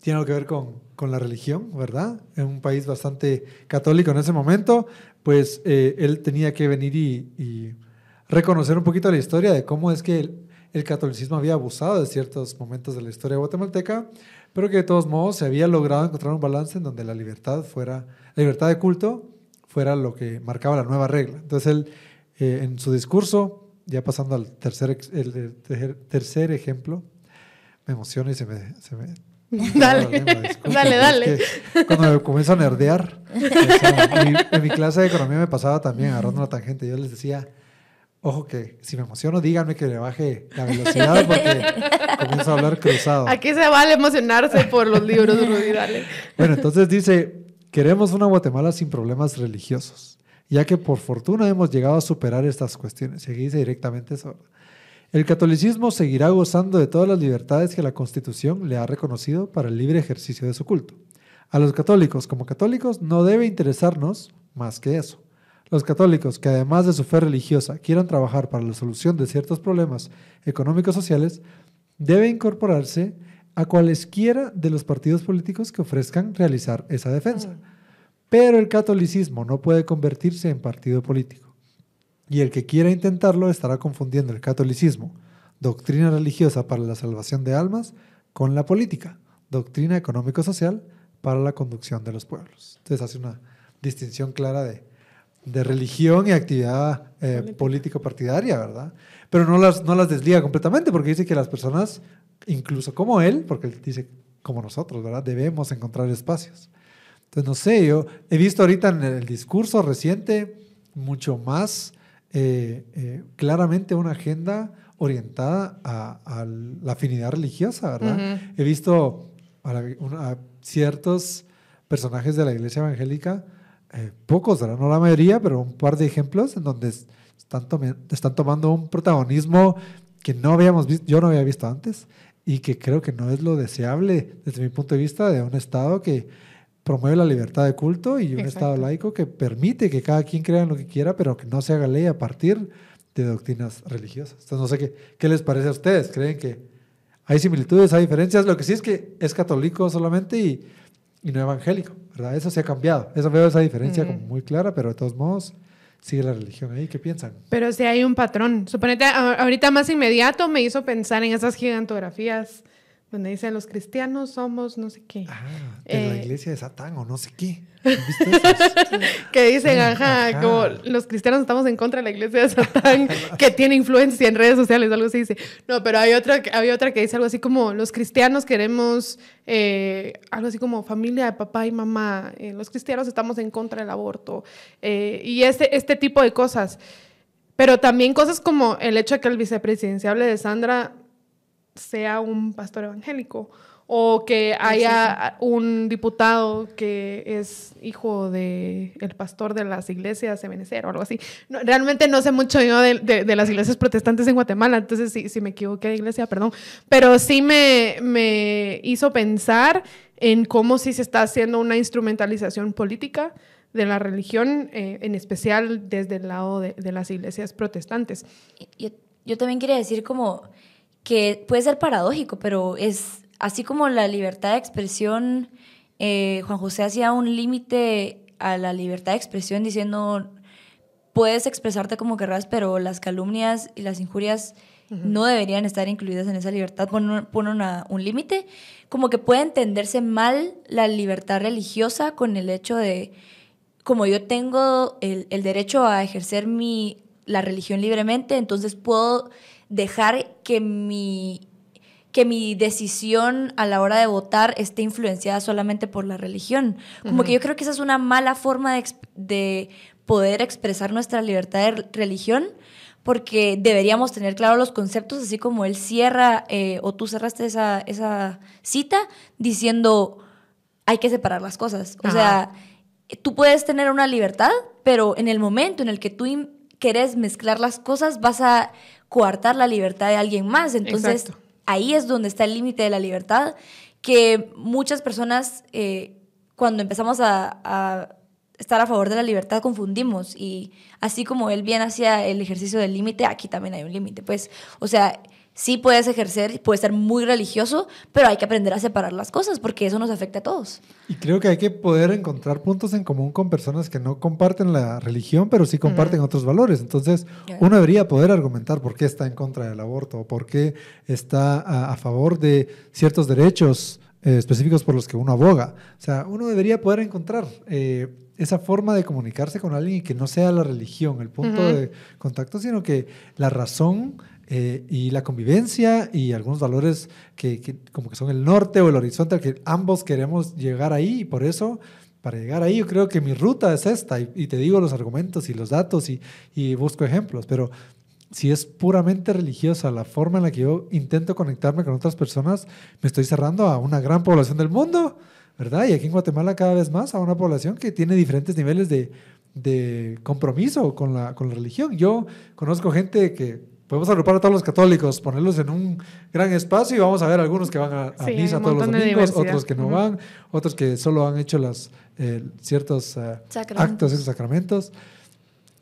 S3: tiene algo que ver con, con, la religión, ¿verdad? En un país bastante católico en ese momento, pues eh, él tenía que venir y reconocer un poquito la historia de cómo es que el, catolicismo había abusado de ciertos momentos de la historia guatemalteca, pero que de todos modos se había logrado encontrar un balance en donde la libertad fuera, la libertad de culto fuera lo que marcaba la nueva regla. Entonces él, eh, en su discurso, ya pasando al tercer, el, tercer, ejemplo, me emociona y se me... Se me
S1: dale, dale, dale.
S3: cuando me comienzo a nerdear, en mi clase de economía me pasaba también agarrando una tangente. Yo les decía, Ojo que si me emociono, díganme que le baje la velocidad porque comienzo a hablar cruzado.
S1: Aquí se vale emocionarse por los libros, Rudy, dale.
S3: Bueno, entonces dice, queremos una Guatemala sin problemas religiosos, ya que por fortuna hemos llegado a superar estas cuestiones. Y directamente eso. El catolicismo seguirá gozando de todas las libertades que la Constitución le ha reconocido para el libre ejercicio de su culto. A los católicos como católicos no debe interesarnos más que eso. Los católicos que además de su fe religiosa quieran trabajar para la solución de ciertos problemas económicos sociales, deben incorporarse a cualesquiera de los partidos políticos que ofrezcan realizar esa defensa. Pero el catolicismo no puede convertirse en partido político. Y el que quiera intentarlo estará confundiendo el catolicismo, doctrina religiosa para la salvación de almas, con la política, doctrina económico-social para la conducción de los pueblos. Entonces hace una distinción clara de de religión y actividad eh, político-partidaria, ¿verdad? Pero no las, no las desliga completamente porque dice que las personas, incluso como él, porque él dice como nosotros, ¿verdad? Debemos encontrar espacios. Entonces, no sé, yo he visto ahorita en el discurso reciente mucho más eh, eh, claramente una agenda orientada a, la afinidad religiosa, ¿verdad? He visto a, ciertos personajes de la iglesia evangélica, eh, pocos, ¿verdad? No la mayoría, pero un par de ejemplos en donde están, están tomando un protagonismo que no habíamos visto, yo no había visto antes y que creo que no es lo deseable desde mi punto de vista de un Estado que promueve la libertad de culto y un Estado laico que permite que cada quien crea en lo que quiera, pero que no se haga ley a partir de doctrinas religiosas. Entonces, no sé qué, qué les parece a ustedes. ¿Creen que hay similitudes, hay diferencias? Lo que sí es que es católico solamente y, y no evangélico, ¿verdad? Eso se ha cambiado. Eso veo esa diferencia como muy clara, pero de todos modos sigue la religión ahí. ¿Qué piensan?
S1: Pero sí hay un patrón. Suponete, ahorita más inmediato me hizo pensar en esas gigantografías donde dicen los cristianos somos no sé qué.
S3: Ah, de la eh, iglesia de Satán o no sé qué.
S1: que dicen, ajá, como los cristianos estamos en contra de la iglesia de Satán, que tiene influencia en redes sociales, algo así dice. No, pero hay otra, hay otra que dice algo así como, los cristianos queremos, eh, algo así como familia de papá y mamá, eh, los cristianos estamos en contra del aborto, y este, este tipo de cosas. Pero también cosas como el hecho de que el vicepresidenciable de Sandra sea un pastor evangélico o que haya un diputado que es hijo del el pastor de las iglesias de o algo así. realmente no sé mucho yo de, de, las iglesias protestantes en Guatemala, entonces si, si me equivoqué de iglesia, perdón, pero sí me, me hizo pensar en cómo sí se está haciendo una instrumentalización política de la religión, eh, en especial desde el lado de, de las iglesias protestantes.
S2: Yo, yo también quería decir como que puede ser paradójico, pero es así como la libertad de expresión, eh, Juan José hacía un límite a la libertad de expresión diciendo, puedes expresarte como querrás, pero las calumnias y las injurias no deberían estar incluidas en esa libertad, pone, un límite, como que puede entenderse mal la libertad religiosa con el hecho de, como yo tengo el, el derecho a ejercer mi, la religión libremente, entonces puedo dejar que mi, que mi decisión a la hora de votar esté influenciada solamente por la religión. Como que yo creo que esa es una mala forma de, de poder expresar nuestra libertad de religión porque deberíamos tener claros los conceptos, así como él cierra, eh, o tú cerraste esa, esa cita diciendo, hay que separar las cosas. O sea, tú puedes tener una libertad, pero en el momento en el que tú querés mezclar las cosas, vas a coartar la libertad de alguien más. Entonces, ahí es donde está el límite de la libertad, que muchas personas, eh, cuando empezamos a, estar a favor de la libertad, confundimos. Y así como él bien hacía el ejercicio del límite, aquí también hay un límite. Pues, o sea, sí puedes ejercer, puedes ser muy religioso, pero hay que aprender a separar las cosas porque eso nos afecta a todos.
S3: Y creo que hay que poder encontrar puntos en común con personas que no comparten la religión, pero sí comparten otros valores. Entonces, uno debería poder argumentar por qué está en contra del aborto, o por qué está a, favor de ciertos derechos eh, específicos por los que uno aboga. O sea, uno debería poder encontrar... Eh, esa forma de comunicarse con alguien y que no sea la religión el punto de contacto, sino que la razón eh, y la convivencia y algunos valores que, como que son el norte o el horizonte al que ambos queremos llegar ahí y por eso para llegar ahí yo creo que mi ruta es esta y, te digo los argumentos y los datos y, y, busco ejemplos, pero si es puramente religiosa la forma en la que yo intento conectarme con otras personas, me estoy cerrando a una gran población del mundo, ¿verdad? Y aquí en Guatemala cada vez más a una población que tiene diferentes niveles de, de compromiso con la, con la religión. Yo conozco gente que podemos agrupar a todos los católicos, ponerlos en un gran espacio y vamos a ver algunos que van a, misa todos los domingos, otros que no van, otros que solo han hecho las, eh, ciertos uh, actos, esos sacramentos.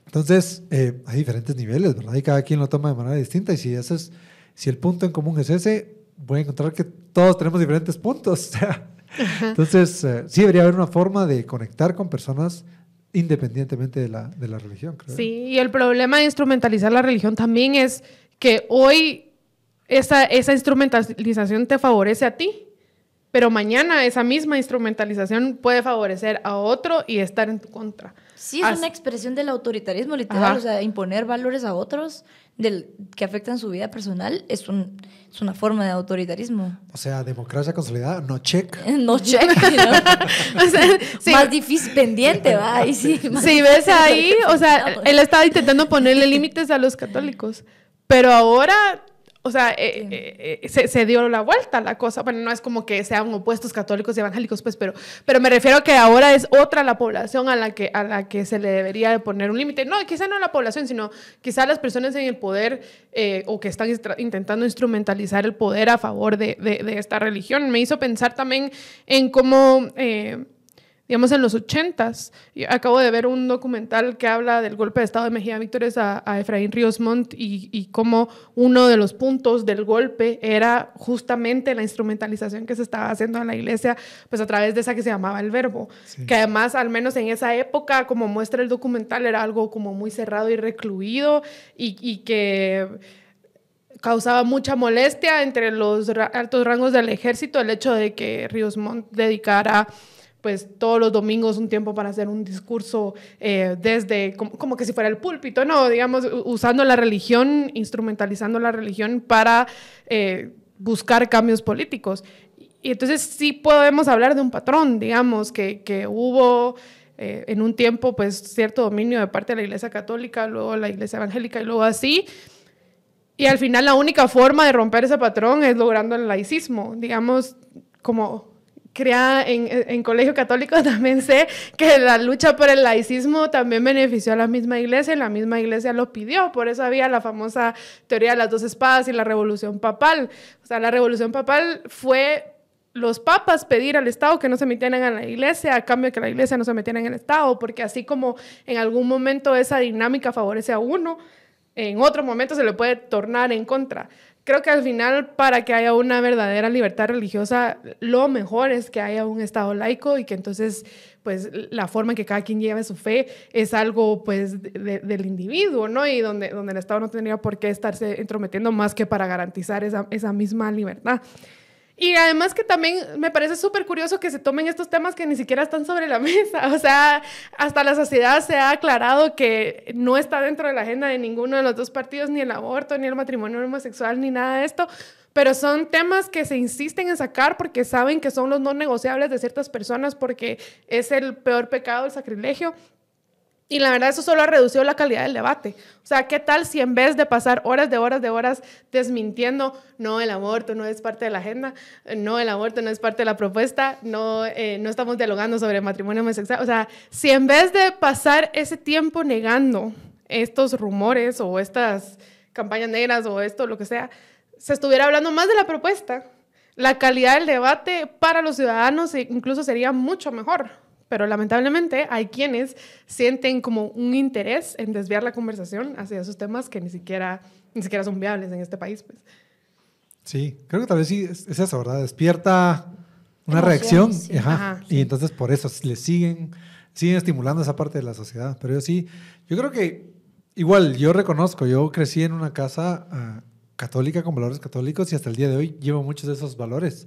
S3: Entonces, eh, hay diferentes niveles, ¿verdad? Y cada quien lo toma de manera distinta. Y si, ese es, si el punto en común es ese, voy a encontrar que todos tenemos diferentes puntos. Entonces, sí debería haber una forma de conectar con personas independientemente de la, de la religión.
S1: Creo. Sí, y el problema de instrumentalizar la religión también es que hoy esa, esa instrumentalización te favorece a ti, pero mañana esa misma instrumentalización puede favorecer a otro y estar en tu contra.
S2: Sí, es una expresión del autoritarismo literal, o sea, imponer valores a otros del, que afectan su vida personal es, un, es una forma de autoritarismo.
S3: O sea, democracia consolidada, no check.
S2: No check, o sea, Más difícil, pendiente, va. sí,
S1: si ves ahí, o sea, él estaba intentando ponerle límites a los católicos, pero ahora o sea, eh, eh, eh, se, dio la vuelta la cosa. Bueno, no es como que sean opuestos católicos y evangélicos, pues, pero, pero me refiero a que ahora es otra la población a la que, a la que se le debería de poner un límite. No, quizá no la población, sino quizá las personas en el poder o que están intentando instrumentalizar el poder a favor de, de, esta religión. Me hizo pensar también en cómo digamos, en los ochentas. Acabo de ver un documental que habla del golpe de Estado de Mejía Víctores a, Efraín Ríos Montt y, y, cómo uno de los puntos del golpe era justamente la instrumentalización que se estaba haciendo en la iglesia, pues a través de esa que se llamaba el verbo, que además, al menos en esa época, como muestra el documental, era algo como muy cerrado y recluido y, y que causaba mucha molestia entre los altos rangos del ejército el hecho de que Ríos Montt dedicara pues todos los domingos un tiempo para hacer un discurso eh, desde como, que si fuera el púlpito, no, digamos, usando la religión, instrumentalizando la religión para eh, buscar cambios políticos. Y entonces sí podemos hablar de un patrón, digamos, que, que hubo eh, en un tiempo pues cierto dominio de parte de la Iglesia Católica, luego la Iglesia Evangélica y luego así. Y al final la única forma de romper ese patrón es logrando el laicismo, digamos, como criada en, en, colegio católico, también sé que la lucha por el laicismo también benefició a la misma iglesia y la misma iglesia lo pidió. Por eso había la famosa teoría de las dos espadas y la revolución papal. O sea, la revolución papal fue los papas pedir al Estado que no se metieran en la iglesia a cambio de que la iglesia no se metiera en el Estado, porque así como en algún momento esa dinámica favorece a uno, en otro momento se le puede tornar en contra creo que al final para que haya una verdadera libertad religiosa, lo mejor es que haya un Estado laico y que entonces pues la forma en que cada quien lleve su fe es algo pues del individuo, ¿no? Y donde, donde el Estado no tendría por qué estarse entrometiendo más que para garantizar esa, esa misma libertad. Y además que también me parece súper curioso que se tomen estos temas que ni siquiera están sobre la mesa. O sea, hasta la sociedad se ha aclarado que no está dentro de la agenda de ninguno de los dos partidos, ni el aborto, ni el matrimonio homosexual, ni nada de esto. Pero son temas que se insisten en sacar porque saben que son los no negociables de ciertas personas porque es el peor pecado, el sacrilegio. Y la verdad eso solo ha reducido la calidad del debate. O sea, ¿qué tal si en vez de pasar horas de horas de horas desmintiendo, no, el aborto no es parte de la agenda, no, el aborto no es parte de la propuesta, no, eh, no estamos dialogando sobre matrimonio homosexual? O sea, si en vez de pasar ese tiempo negando estos rumores o estas campañas negras o esto, lo que sea, se estuviera hablando más de la propuesta, la calidad del debate para los ciudadanos incluso sería mucho mejor. Pero lamentablemente hay quienes sienten como un interés en desviar la conversación hacia esos temas que ni siquiera, ni siquiera son viables en este país. Pues.
S3: Sí, creo que tal vez sí es, eso, ¿verdad? Despierta una reacción y entonces por eso le siguen, siguen estimulando esa parte de la sociedad. Pero yo sí, yo creo que igual yo reconozco, yo crecí en una casa ah, católica con valores católicos y hasta el día de hoy llevo muchos de esos valores,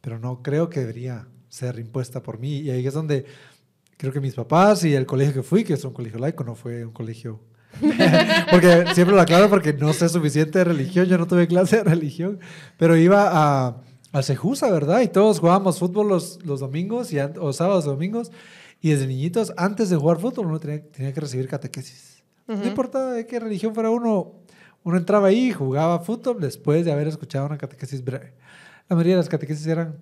S3: pero no creo que debería ser impuesta por mí. Y ahí es donde creo que mis papás y el colegio que fui, que es un colegio laico, no fue un colegio... porque siempre lo aclaro porque no sé suficiente de religión, yo no tuve clase de religión, pero iba a, al Cejusa, ¿verdad? Y todos jugábamos fútbol los, los domingos y, o sábados domingos. Y desde niñitos, antes de jugar fútbol, uno tenía, tenía que recibir catequesis. No importa de qué religión fuera uno, uno entraba ahí jugaba fútbol después de haber escuchado una catequesis breve. La mayoría de las catequesis eran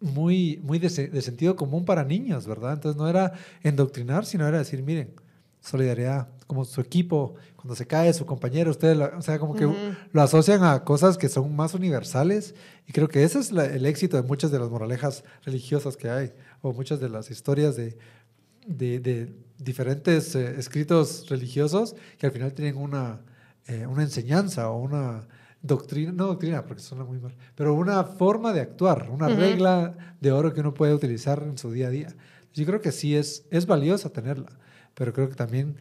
S3: muy, muy de, sentido común para niños, ¿verdad? Entonces no era endoctrinar, sino era decir, miren, solidaridad, como su equipo, cuando se cae su compañero, ustedes, o sea, como que lo asocian a cosas que son más universales y creo que ese es el éxito de muchas de las moralejas religiosas que hay, o muchas de las historias de, de, diferentes eh, escritos religiosos que al final tienen una, eh, una enseñanza o una doctrina, no doctrina porque suena muy mal, pero una forma de actuar, una regla de oro que uno puede utilizar en su día a día. Yo creo que sí es, es valiosa tenerla, pero creo que también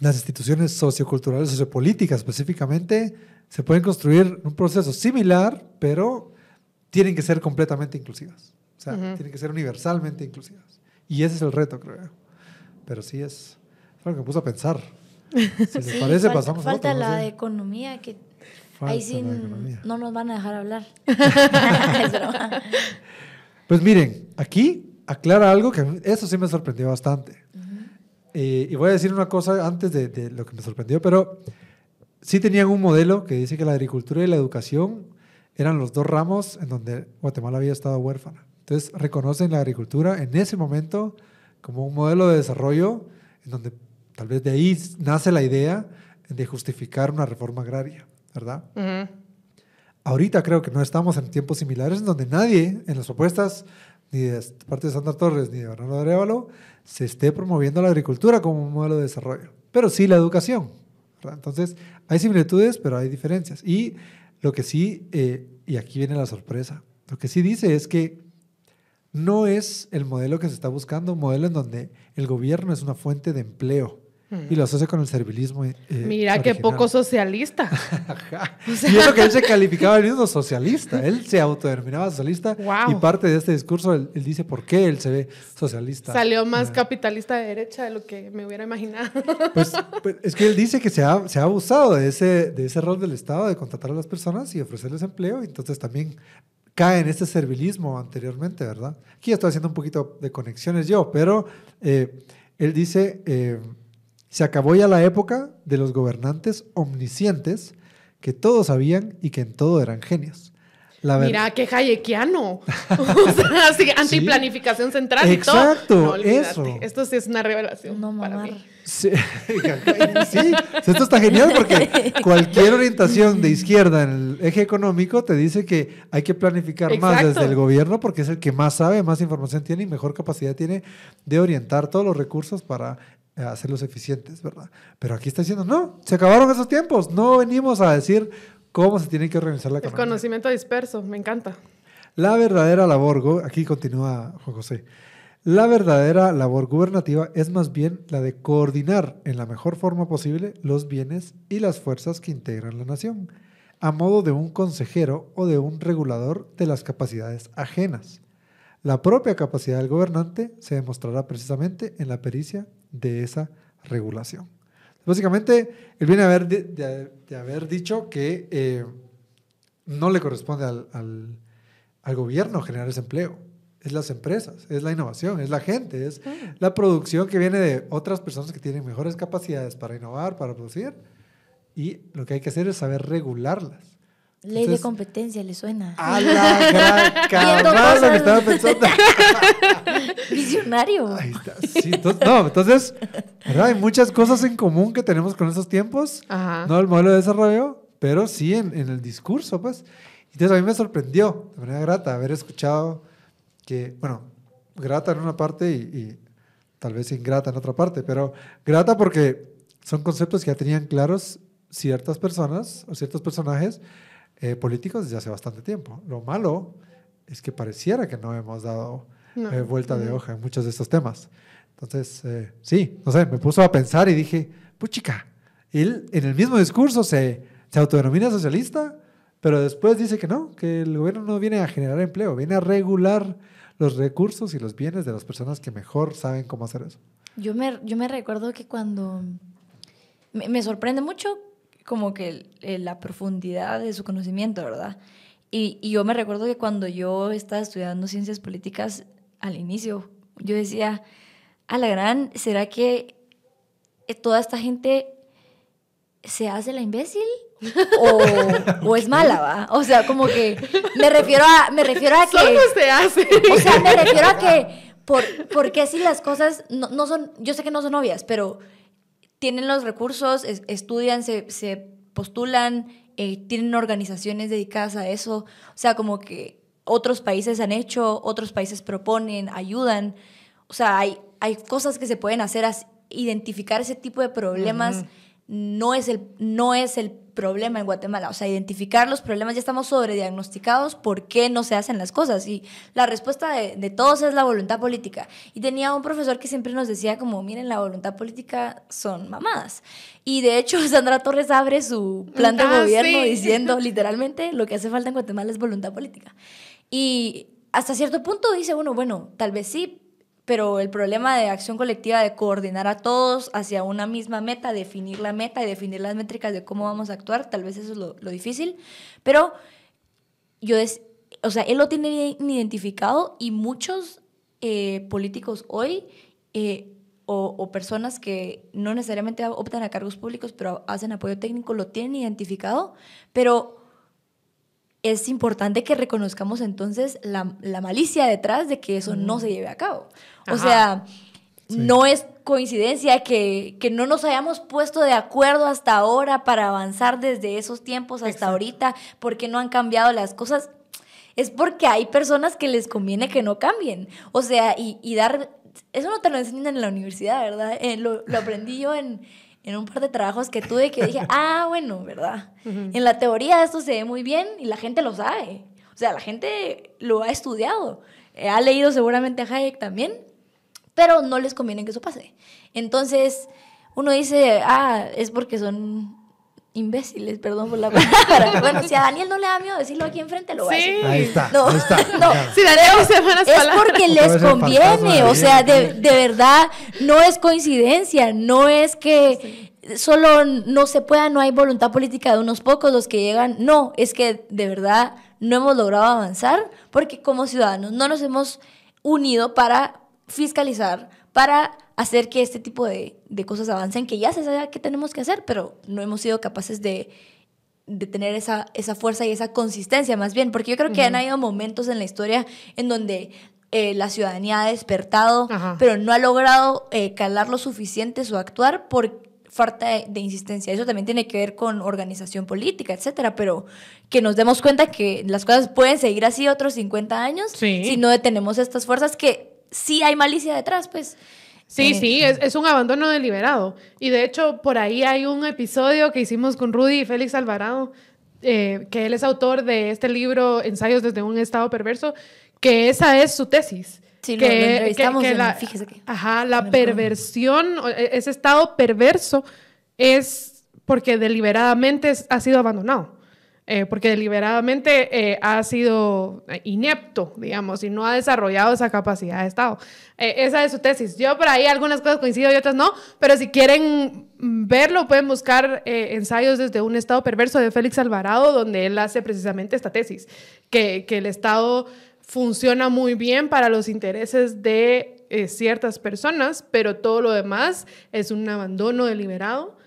S3: las instituciones socioculturales, sociopolíticas específicamente, se pueden construir un proceso similar, pero tienen que ser completamente inclusivas. O sea, tienen que ser universalmente inclusivas. Y ese es el reto, creo. pero sí es, algo que me puso a pensar. Si les parece,
S2: falta,
S3: pasamos
S2: falta a la economía, que ahí sí no nos van a dejar hablar.
S3: pues miren, aquí aclara algo que eso sí me sorprendió bastante. Eh, y voy a decir una cosa antes de, de, lo que me sorprendió, pero sí tenían un modelo que dice que la agricultura y la educación eran los dos ramos en donde Guatemala había estado huérfana. Entonces reconocen la agricultura en ese momento como un modelo de desarrollo en donde tal vez de ahí nace la idea de justificar una reforma agraria, ¿verdad? Ahorita creo que no estamos en tiempos similares en donde nadie en las propuestas ni de parte de Sandra Torres ni de Bernardo Arevalo se esté promoviendo la agricultura como un modelo de desarrollo, pero sí la educación. Entonces, hay similitudes, pero hay diferencias. Y lo que sí, eh, y aquí viene la sorpresa, lo que sí dice es que no es el modelo que se está buscando, un modelo en donde el gobierno es una fuente de empleo y lo asocia con el servilismo. Eh,
S1: Mira qué poco socialista.
S3: Y eso que él se calificaba el mismo socialista. Él se autodeterminaba socialista. Y parte de este discurso, él, dice por qué él se ve socialista.
S1: Salió más capitalista de derecha de lo que me hubiera imaginado.
S3: Pues, pues, es que él dice que se ha, se ha abusado de ese, de ese rol del Estado de contratar a las personas y ofrecerles empleo. Entonces también cae en este servilismo anteriormente, ¿verdad? Aquí estoy haciendo un poquito de conexiones yo, pero eh, él dice... Eh, se acabó ya la época de los gobernantes omniscientes que todos sabían y que en todo eran genios.
S1: Mira, qué hayekiano. o sea, así, antiplanificación central
S3: Exacto,
S1: y todo. eso. Esto sí es una revelación no, para mí.
S3: Sí, esto está genial porque cualquier orientación de izquierda en el eje económico te dice que hay que planificar más desde el gobierno porque es el que más sabe, más información tiene y mejor capacidad tiene de orientar todos los recursos para hacerlos eficientes, ¿verdad? Pero aquí está diciendo, no, se acabaron esos tiempos, no venimos a decir cómo se tiene que organizar la economía.
S1: El conocimiento disperso, me encanta.
S3: La verdadera labor, aquí continúa Juan José, la verdadera labor gubernativa es más bien la de coordinar en la mejor forma posible los bienes y las fuerzas que integran la nación, a modo de un consejero o de un regulador de las capacidades ajenas. La propia capacidad del gobernante se demostrará precisamente en la pericia de esa regulación. Básicamente, él viene a haber, de, haber dicho que eh, no le corresponde al, al, gobierno generar ese empleo. Es las empresas, es la innovación, es la gente, es mm. la producción que viene de otras personas que tienen mejores capacidades para innovar, para producir. Y lo que hay que hacer es saber regularlas.
S2: Ley de competencia, ¿le suena?
S3: A la gran que estaba pensando.
S2: Visionario.
S3: Ahí está. Sí, entonces, no, entonces, ¿verdad? Hay muchas cosas en común que tenemos con esos tiempos. No el modelo de desarrollo, pero sí en, en, el discurso, pues. Entonces a mí me sorprendió, de manera grata, haber escuchado que, bueno, grata en una parte y, y tal vez ingrata en otra parte, pero grata porque son conceptos que ya tenían claros ciertas personas o ciertos personajes eh, políticos desde hace bastante tiempo. Lo malo es que pareciera que no hemos dado eh, vuelta de hoja en muchos de estos temas. Entonces, eh, sí, no sé, me puso a pensar y dije, puchica, él en el mismo discurso se, se autodenomina socialista, pero después dice que no, que el gobierno no viene a generar empleo, viene a regular los recursos y los bienes de las personas que mejor saben cómo hacer eso.
S2: Yo me, yo me recuerdo que cuando me, me sorprende mucho como que la profundidad de su conocimiento, ¿verdad? Y, y, yo me recuerdo que cuando yo estaba estudiando ciencias políticas al inicio, yo decía, a la gran, ¿será que toda esta gente se hace la imbécil? O, o, es mala, ¿va? O sea, como que me refiero a, me refiero a que...
S1: Solo se hace.
S2: O sea, me refiero a que, por, porque si las cosas no, no son, yo sé que no son obvias, pero tienen los recursos, estudian, se, se postulan, eh, tienen organizaciones dedicadas a eso. O sea, como que otros países han hecho, otros países proponen, ayudan. O sea, hay, hay cosas que se pueden hacer, identificar ese tipo de problemas no es, el, no es el problema en Guatemala. O sea, identificar los problemas, ya estamos sobrediagnosticados, ¿por qué no se hacen las cosas? Y la respuesta de, de, todos es la voluntad política. Y tenía un profesor que siempre nos decía como, miren, la voluntad política son mamadas. Y de hecho, Sandra Torres abre su plan de ah, gobierno diciendo literalmente, lo que hace falta en Guatemala es voluntad política. Y hasta cierto punto dice uno, bueno, tal vez sí, pero el problema de acción colectiva, de coordinar a todos hacia una misma meta, definir la meta y definir las métricas de cómo vamos a actuar, tal vez eso es lo, difícil, pero yo, o sea, él lo tiene identificado y muchos eh, políticos hoy eh, o, o, personas que no necesariamente optan a cargos públicos, pero hacen apoyo técnico, lo tienen identificado, pero es importante que reconozcamos entonces la, la malicia detrás de que eso no se lleve a cabo. O sea, no es coincidencia que, que, no nos hayamos puesto de acuerdo hasta ahora para avanzar desde esos tiempos hasta ahorita, porque no han cambiado las cosas. Es porque hay personas que les conviene que no cambien. O sea, y, y dar... Eso no te lo enseñan en la universidad, ¿verdad? Eh, lo, lo aprendí yo en, en un par de trabajos que tuve que dije, ah, bueno, ¿verdad? En la teoría esto se ve muy bien y la gente lo sabe. O sea, la gente lo ha estudiado. Eh, ha leído seguramente a Hayek también, pero no les conviene que eso pase. Entonces, uno dice, ah, es porque son imbéciles, perdón por la palabra. bueno, si a Daniel no le da miedo decirlo aquí enfrente, lo va a decir.
S3: Ahí está, no, ahí está.
S2: No, si Daniel se van Es porque les conviene, o sea, de, de, verdad, no es coincidencia, no es que solo no se pueda, no hay voluntad política de unos pocos los que llegan, no, es que de verdad no hemos logrado avanzar porque como ciudadanos no nos hemos unido para fiscalizar, para hacer que este tipo de, de cosas avancen, que ya se sabe qué tenemos que hacer, pero no hemos sido capaces de, de tener esa, esa fuerza y esa consistencia más bien, porque yo creo que han habido momentos en la historia en donde eh, la ciudadanía ha despertado, pero no ha logrado eh, calar lo suficiente o actuar por falta de, insistencia. Eso también tiene que ver con organización política, etcétera, pero que nos demos cuenta que las cosas pueden seguir así otros 50 años si no detenemos estas fuerzas que sí hay malicia detrás, pues.
S1: Sí, eh, sí, es, es, un abandono deliberado. Y de hecho, por ahí hay un episodio que hicimos con Rudy y Félix Alvarado, eh, que él es autor de este libro, Ensayos desde un estado perverso, que esa es su tesis.
S2: Sí, que, lo, entrevistamos que, la, fíjese que...
S1: Ajá, la perversión, e, ese estado perverso es porque deliberadamente ha sido abandonado. Eh, porque deliberadamente eh, ha sido inepto, digamos, y no ha desarrollado esa capacidad de Estado. Eh, esa es su tesis. Yo por ahí algunas cosas coincido y otras no, pero si quieren verlo, pueden buscar ensayos desde un Estado perverso de Félix Alvarado, donde él hace precisamente esta tesis, que, que el Estado funciona muy bien para los intereses de ciertas personas, pero todo lo demás es un abandono deliberado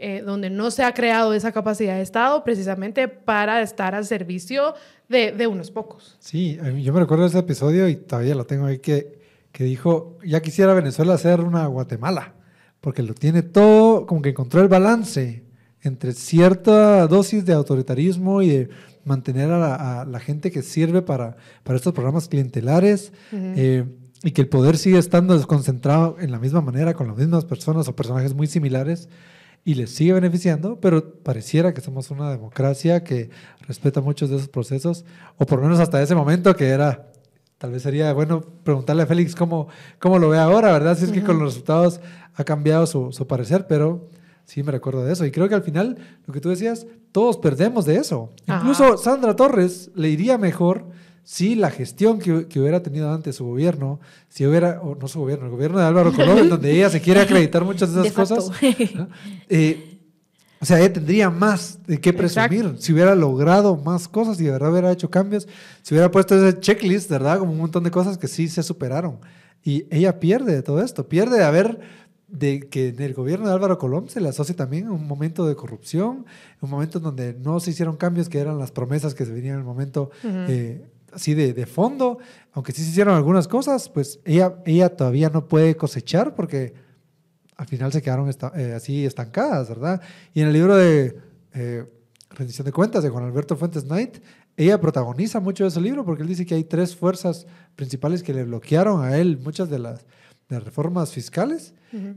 S1: eh, donde no se ha creado esa capacidad de Estado precisamente para estar al servicio de, de, unos pocos.
S3: Sí, yo me recuerdo ese episodio y todavía lo tengo ahí que, que dijo, ya quisiera Venezuela ser una Guatemala, porque lo tiene todo, como que encontró el balance entre cierta dosis de autoritarismo y de mantener a la, gente que sirve para, para estos programas clientelares. Eh, y que el poder sigue estando desconcentrado en la misma manera, con las mismas personas o personajes muy similares, y les sigue beneficiando, pero pareciera que somos una democracia que respeta muchos de esos procesos, o por lo menos hasta ese momento que era, tal vez sería bueno preguntarle a Félix cómo, cómo lo ve ahora, ¿verdad? Si es que con los resultados ha cambiado su, su parecer, pero sí me recuerdo de eso. Y creo que al final, lo que tú decías, todos perdemos de eso. Incluso Sandra Torres le iría mejor si la gestión que, que, hubiera tenido antes su gobierno, si hubiera, o no su gobierno, el gobierno de Álvaro Colón, donde ella se quiere acreditar muchas de esas cosas, eh, o sea, ella tendría más de qué presumir, si hubiera logrado más cosas, si de verdad hubiera hecho cambios, si hubiera puesto ese checklist, ¿verdad? Como un montón de cosas que sí se superaron. Y ella pierde de todo esto, pierde de haber de que en el gobierno de Álvaro Colón se le asocie también un momento de corrupción, un momento en donde no se hicieron cambios que eran las promesas que se venían en el momento así de, de, fondo, aunque sí se hicieron algunas cosas, pues ella, ella todavía no puede cosechar porque al final se quedaron eh, así estancadas, ¿verdad? Y en el libro de eh, Rendición de Cuentas de Juan Alberto Fuentes Knight, ella protagoniza mucho de ese libro porque él dice que hay tres fuerzas principales que le bloquearon a él muchas de las de reformas fiscales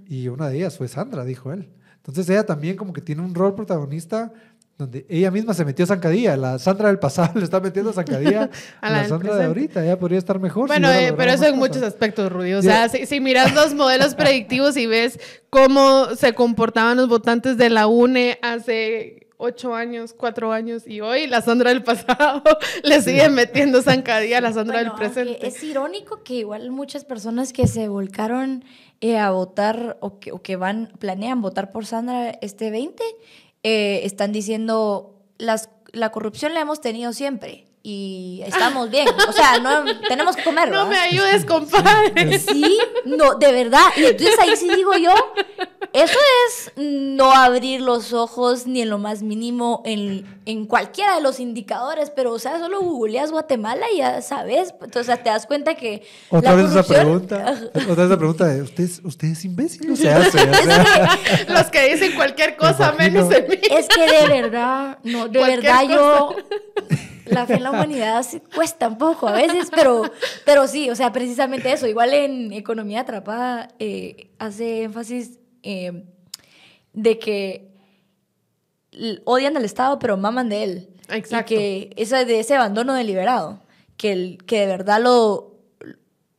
S3: y una de ellas fue Sandra, dijo él. Entonces ella también como que tiene un rol protagonista donde ella misma se metió a zancadilla. La Sandra del pasado le está metiendo zancadilla a la, Sandra de ahorita. Ella podría estar mejor.
S1: Bueno, eh, pero eso en muchos aspectos, Rudy. O sea, si, miras los modelos predictivos y ves cómo se comportaban los votantes de la UNE hace ocho años, cuatro años y hoy la Sandra del pasado le sigue metiendo zancadilla a la Sandra del presente.
S2: Es irónico que igual muchas personas que se volcaron eh, a votar o que, o que, van, planean votar por Sandra este 20, eh, están diciendo las, la corrupción la hemos tenido siempre y estamos bien. O sea, no tenemos que comer.
S1: No me ayudes, compadre.
S2: Sí, no, de verdad. Y entonces ahí sí digo yo, eso es no abrir los ojos ni en lo más mínimo en, en cualquiera de los indicadores, pero o sea, solo googleas Guatemala y ya sabes, entonces te das cuenta que
S3: otra vez esa pregunta, otra vez esa pregunta de usted, usted es imbécil, se hace.
S1: los que dicen cualquier cosa menos en mí.
S2: Es que de verdad, no, de verdad yo la fe en la humanidad cuesta un poco a veces, pero, pero sí, o sea, precisamente eso. Igual en Economía Atrapada eh, hace énfasis eh, de que odian al Estado, pero maman de él. Exacto. Y que esa, de ese abandono deliberado, que, el, que de verdad lo,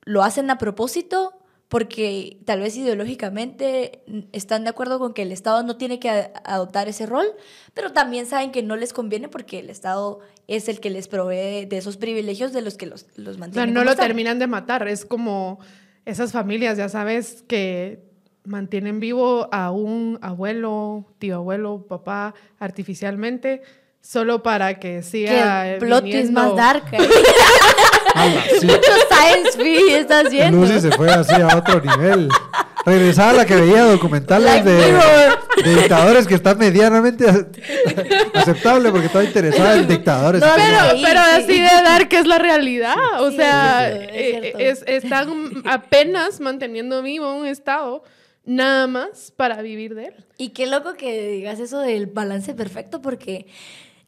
S2: lo hacen a propósito porque tal vez ideológicamente están de acuerdo con que el Estado no tiene que adoptar ese rol, pero también saben que no les conviene porque el Estado es el que les provee de esos privilegios de los que los, los mantienen.
S1: O sea, no lo terminan de matar, es como esas familias, ya sabes, que mantienen vivo a un abuelo, tío abuelo, papá artificialmente solo para que siga
S2: que plot más dark. Mucho science fiction estás viendo.
S3: Lucy se fue así a otro nivel. Regresaba a la que veía documentales de, dictadores que están medianamente aceptable porque estaba interesada en dictadores.
S1: pero, pero así de dar que es la realidad. O sea, eh, están apenas manteniendo vivo un estado nada más para vivir de él.
S2: Y qué loco que digas eso del balance perfecto porque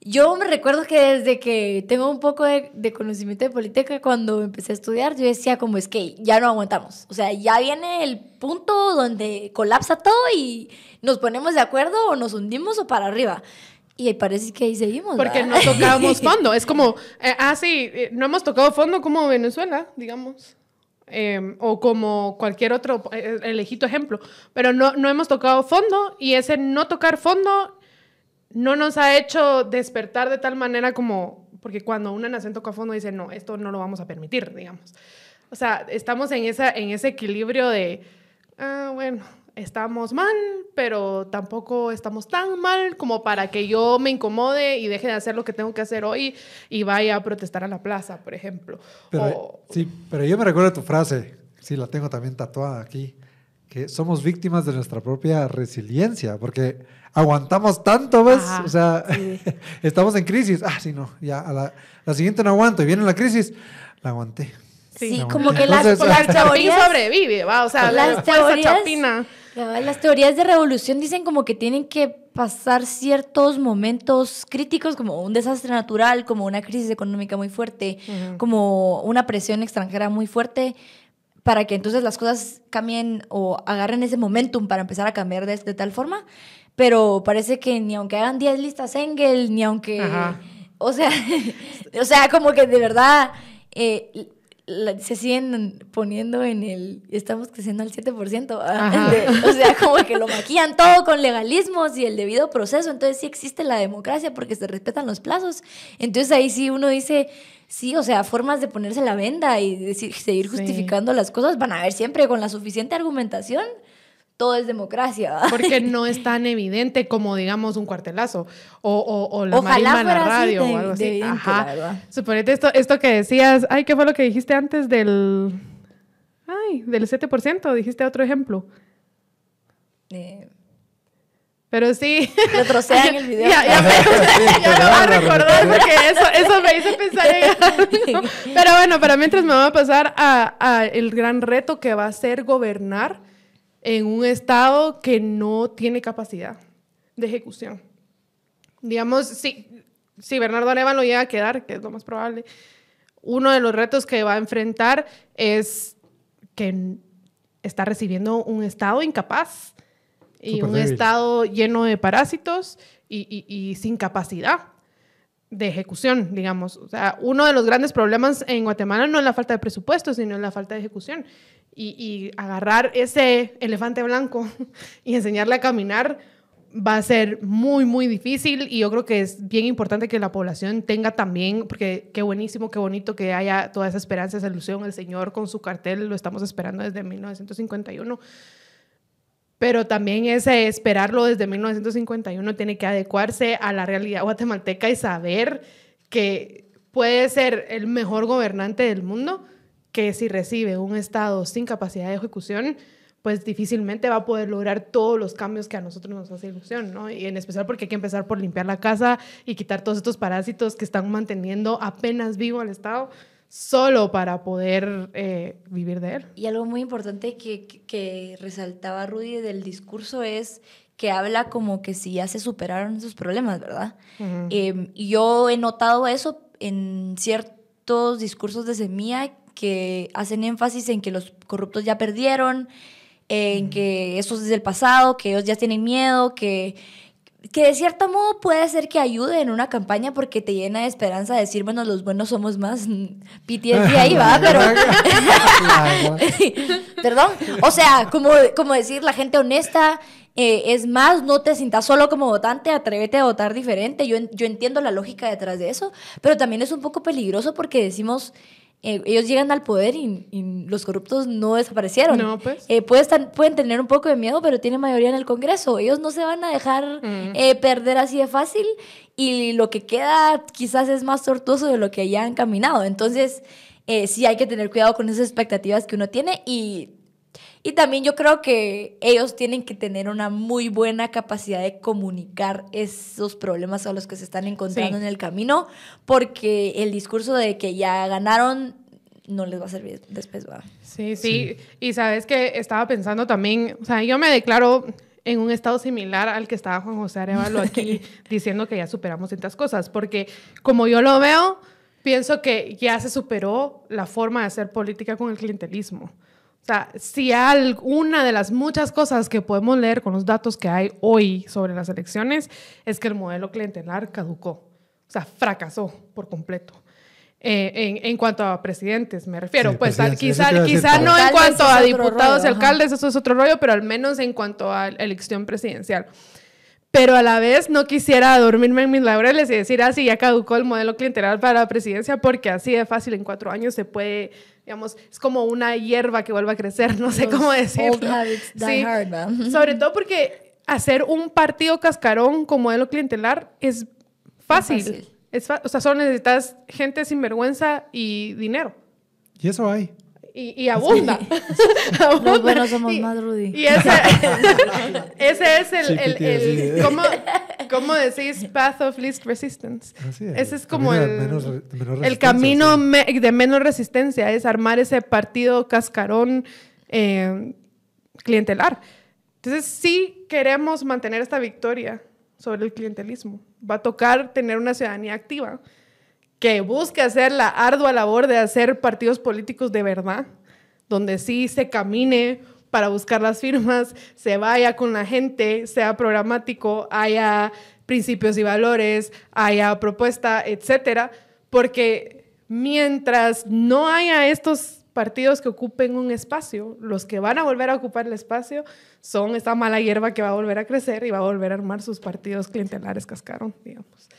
S2: yo me recuerdo que desde que tengo un poco de, conocimiento de política, cuando empecé a estudiar, yo decía como es que ya no aguantamos. O sea, ya viene el punto donde colapsa todo y nos ponemos de acuerdo o nos hundimos o para arriba. Y parece que ahí seguimos.
S1: Porque no tocamos fondo. Es como, eh, ah, sí, eh, no hemos tocado fondo como Venezuela, digamos. Em, o como cualquier otro, eh, el ejemplo. Pero no, no hemos tocado fondo y ese no tocar fondo no nos ha hecho despertar de tal manera como, porque cuando una nación toca a fondo dice, no, esto no lo vamos a permitir, digamos. O sea, estamos en, esa, en ese equilibrio de, ah, bueno, estamos mal, pero tampoco estamos tan mal como para que yo me incomode y deje de hacer lo que tengo que hacer hoy y vaya a protestar a la plaza, por ejemplo.
S3: Sí, pero yo me recuerdo tu frase, sí, la tengo también tatuada aquí, que somos víctimas de nuestra propia resiliencia, porque aguantamos tanto, ¿ves? o sea, estamos en crisis. Ah, sí, no, ya, a la, la, siguiente no aguanto y viene la crisis, la aguanté.
S2: Sí, como que las, las
S1: teorías sobrevive, va, o sea, las teorías, chapina.
S2: Las teorías de revolución dicen como que tienen que pasar ciertos momentos críticos, como un desastre natural, como una crisis económica muy fuerte, como una presión extranjera muy fuerte, para que entonces las cosas cambien o agarren ese momentum para empezar a cambiar de, de tal forma pero parece que ni aunque hagan 10 listas Engel, ni aunque... O sea, o sea, como que de verdad eh, se siguen poniendo en el... Estamos creciendo al 7%. Ah, o sea, como que lo maquillan todo con legalismos y el debido proceso. Entonces sí existe la democracia porque se respetan los plazos. Entonces ahí sí uno dice... Sí, o sea, formas de ponerse la venda y decir, seguir justificando las cosas van a haber siempre con la suficiente argumentación todo es democracia.
S1: Porque no es tan evidente como, digamos, un cuartelazo o, o, o la marisma en la radio o algo así. Ajá. Suponete esto, esto que decías, ay, ¿qué fue lo que dijiste antes del... Ay, del 7%? Dijiste otro ejemplo. Eh, pero sí.
S2: Retrocedan el video.
S1: Ya, ya, me, ya lo voy a recordar porque eso, eso me hizo pensar en algo. Pero bueno, pero mientras me voy a pasar a, a el gran reto que va a ser gobernar en un Estado que no tiene capacidad de ejecución. Digamos, si, si Bernardo Arevalo llega a quedar, que es lo más probable, uno de los retos que va a enfrentar es que está recibiendo un Estado incapaz y un Estado lleno de parásitos y, y, sin capacidad de ejecución, digamos. O sea, uno de los grandes problemas en Guatemala no es la falta de presupuesto, sino la falta de ejecución y, agarrar ese elefante blanco y enseñarle a caminar va a ser muy, muy difícil y yo creo que es bien importante que la población tenga también, porque qué buenísimo, qué bonito que haya toda esa esperanza, esa ilusión. El Señor con su cartel lo estamos esperando desde 1951. Pero también ese esperarlo desde 1951 tiene que adecuarse a la realidad guatemalteca y saber que puede ser el mejor gobernante del mundo, que si recibe un Estado sin capacidad de ejecución, pues difícilmente va a poder lograr todos los cambios que a nosotros nos hace ilusión, ¿no? Y en especial porque hay que empezar por limpiar la casa y quitar todos estos parásitos que están manteniendo apenas vivo al Estado solo para poder eh, vivir de él.
S2: Y algo muy importante que, que, resaltaba Rudy del discurso es que habla como que si ya se superaron esos problemas, ¿verdad? Y yo he notado eso en ciertos discursos de Semilla que hacen énfasis en que los corruptos ya perdieron, en que eso es del pasado, que ellos ya tienen miedo, que, que de cierto modo puede ser que ayude en una campaña porque te llena de esperanza decir, bueno, los buenos somos más. PTSD ahí va, pero... Perdón. O sea, como, como decir, la gente honesta eh, es más, no te sientas solo como votante, atrévete a votar diferente. Yo, yo entiendo la lógica detrás de eso, pero también es un poco peligroso porque decimos eh, ellos llegan al poder y, los corruptos no desaparecieron.
S1: No, pues.
S2: Eh, pueden, tener un poco de miedo, pero tienen mayoría en el Congreso. Ellos no se van a dejar mm. eh, perder así de fácil y lo que queda quizás es más tortuoso de lo que ya han caminado. Entonces, sí hay que tener cuidado con esas expectativas que uno tiene y y también yo creo que ellos tienen que tener una muy buena capacidad de comunicar esos problemas a los que se están encontrando en el camino, porque el discurso de que ya ganaron no les va a servir después, va.
S1: Sí, sí, Y sabes que estaba pensando también, o sea, yo me declaro en un estado similar al que estaba Juan José Arevalo aquí diciendo que ya superamos ciertas cosas, porque como yo lo veo, pienso que ya se superó la forma de hacer política con el clientelismo. O sea, si alguna de las muchas cosas que podemos leer con los datos que hay hoy sobre las elecciones es que el modelo clientelar caducó, o sea, fracasó por completo. Eh, en, cuanto a presidentes, me refiero. pues quizá, quizá no en cuanto a diputados y alcaldes, eso es otro rollo, pero al menos en cuanto a elección presidencial. Pero a la vez no quisiera dormirme en mis laureles y decir, ah, sí, ya caducó el modelo clientelar para la presidencia, porque así de fácil en cuatro años se puede digamos, es como una hierba que vuelve a crecer, no sé cómo decirlo. sí. Sobre todo porque hacer un partido cascarón con modelo clientelar es fácil. Es o sea, solo necesitas gente sin vergüenza y dinero.
S3: Y eso hay
S1: y, abunda.
S2: Los buenos somos más, Rudy.
S1: Y ese, ese es el, el, el ¿cómo, ¿cómo, decís? Path of least resistance. ese es como el, el camino de menos resistencia, es armar ese partido cascarón eh, clientelar. Entonces, sí queremos mantener esta victoria sobre el clientelismo. Va a tocar tener una ciudadanía activa que busque hacer la ardua labor de hacer partidos políticos de verdad, donde sí se camine para buscar las firmas, se vaya con la gente, sea programático, haya principios y valores, haya propuesta, etcétera, porque mientras no haya estos partidos que ocupen un espacio, los que van a volver a ocupar el espacio son esta mala hierba que va a volver a crecer y va a volver a armar sus partidos clientelares cascaron, digamos.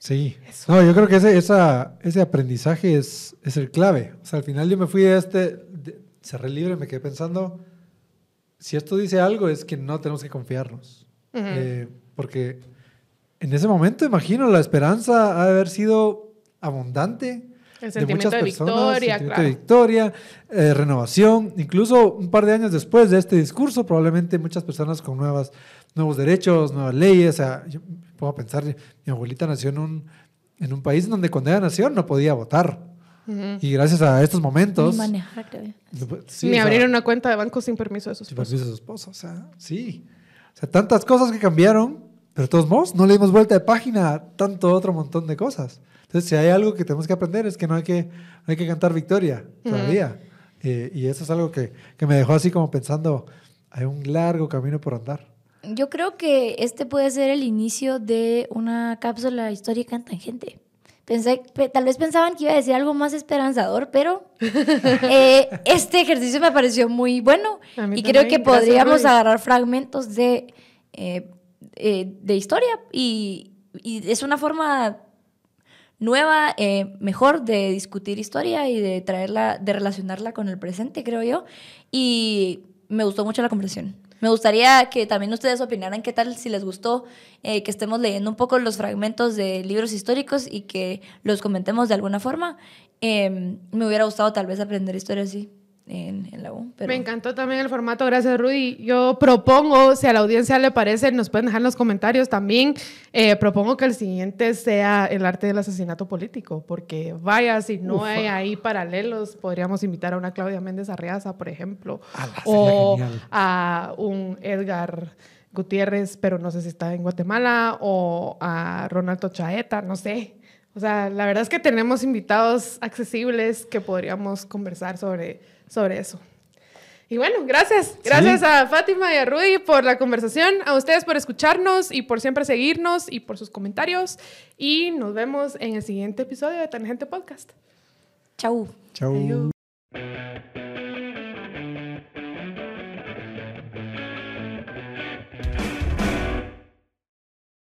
S3: Sí. No, yo creo que ese, esa, ese aprendizaje es, es el clave. O sea, al final yo me fui de este, cerré el libro y me quedé pensando, si esto dice algo es que no tenemos que confiarnos. Eh, porque en ese momento, imagino, la esperanza ha de haber sido abundante.
S1: El sentimiento de, victoria,
S3: sentimiento de victoria, eh, renovación. Incluso un par de años después de este discurso, probablemente muchas personas con nuevas, nuevos derechos, nuevas leyes. O sea, puedo pensar, mi abuelita nació en un, en un país donde cuando ella nació no podía votar. Y gracias a estos momentos... Ni
S2: manejar,
S1: Ni abrir una cuenta de banco sin permiso de su
S3: esposa. Sin permiso de su esposa, o sea, sí. O sea, tantas cosas que cambiaron, pero de todos modos no le dimos vuelta de página a tanto otro montón de cosas. Entonces, si hay algo que tenemos que aprender es que no hay que, no hay que cantar victoria todavía. Eh, y eso es algo que, que me dejó así como pensando, hay un largo camino por andar.
S2: Yo creo que este puede ser el inicio de una cápsula histórica en tangente. Pensé, tal vez pensaban que iba a decir algo más esperanzador, pero eh, este ejercicio me pareció muy bueno y creo que podríamos agarrar fragmentos de eh, eh, de historia y, es una forma nueva, eh, mejor de discutir historia y de traerla, de relacionarla con el presente, creo yo. Y me gustó mucho la conversación. Me gustaría que también ustedes opinaran qué tal, si les gustó, eh, que estemos leyendo un poco los fragmentos de libros históricos y que los comentemos de alguna forma. Em, me hubiera gustado tal vez aprender historia así en, la U.
S1: Me encantó también el formato, gracias Rudy. Yo propongo, si a la audiencia le parece, nos pueden dejar en los comentarios también, eh, propongo que el siguiente sea el arte del asesinato político, porque vaya, si no hay ahí paralelos, podríamos invitar a una Claudia Méndez Arriaza, por ejemplo, ah, o a un Edgar Gutiérrez, pero no sé si está en Guatemala, o a Ronaldo Chaeta, no sé. O sea, la verdad es que tenemos invitados accesibles que podríamos conversar sobre sobre eso. Y bueno, gracias. Gracias a Fátima y a Rudy por la conversación, a ustedes por escucharnos y por siempre seguirnos y por sus comentarios. Y nos vemos en el siguiente episodio de Tangente Podcast.
S2: Chau.
S3: Chau.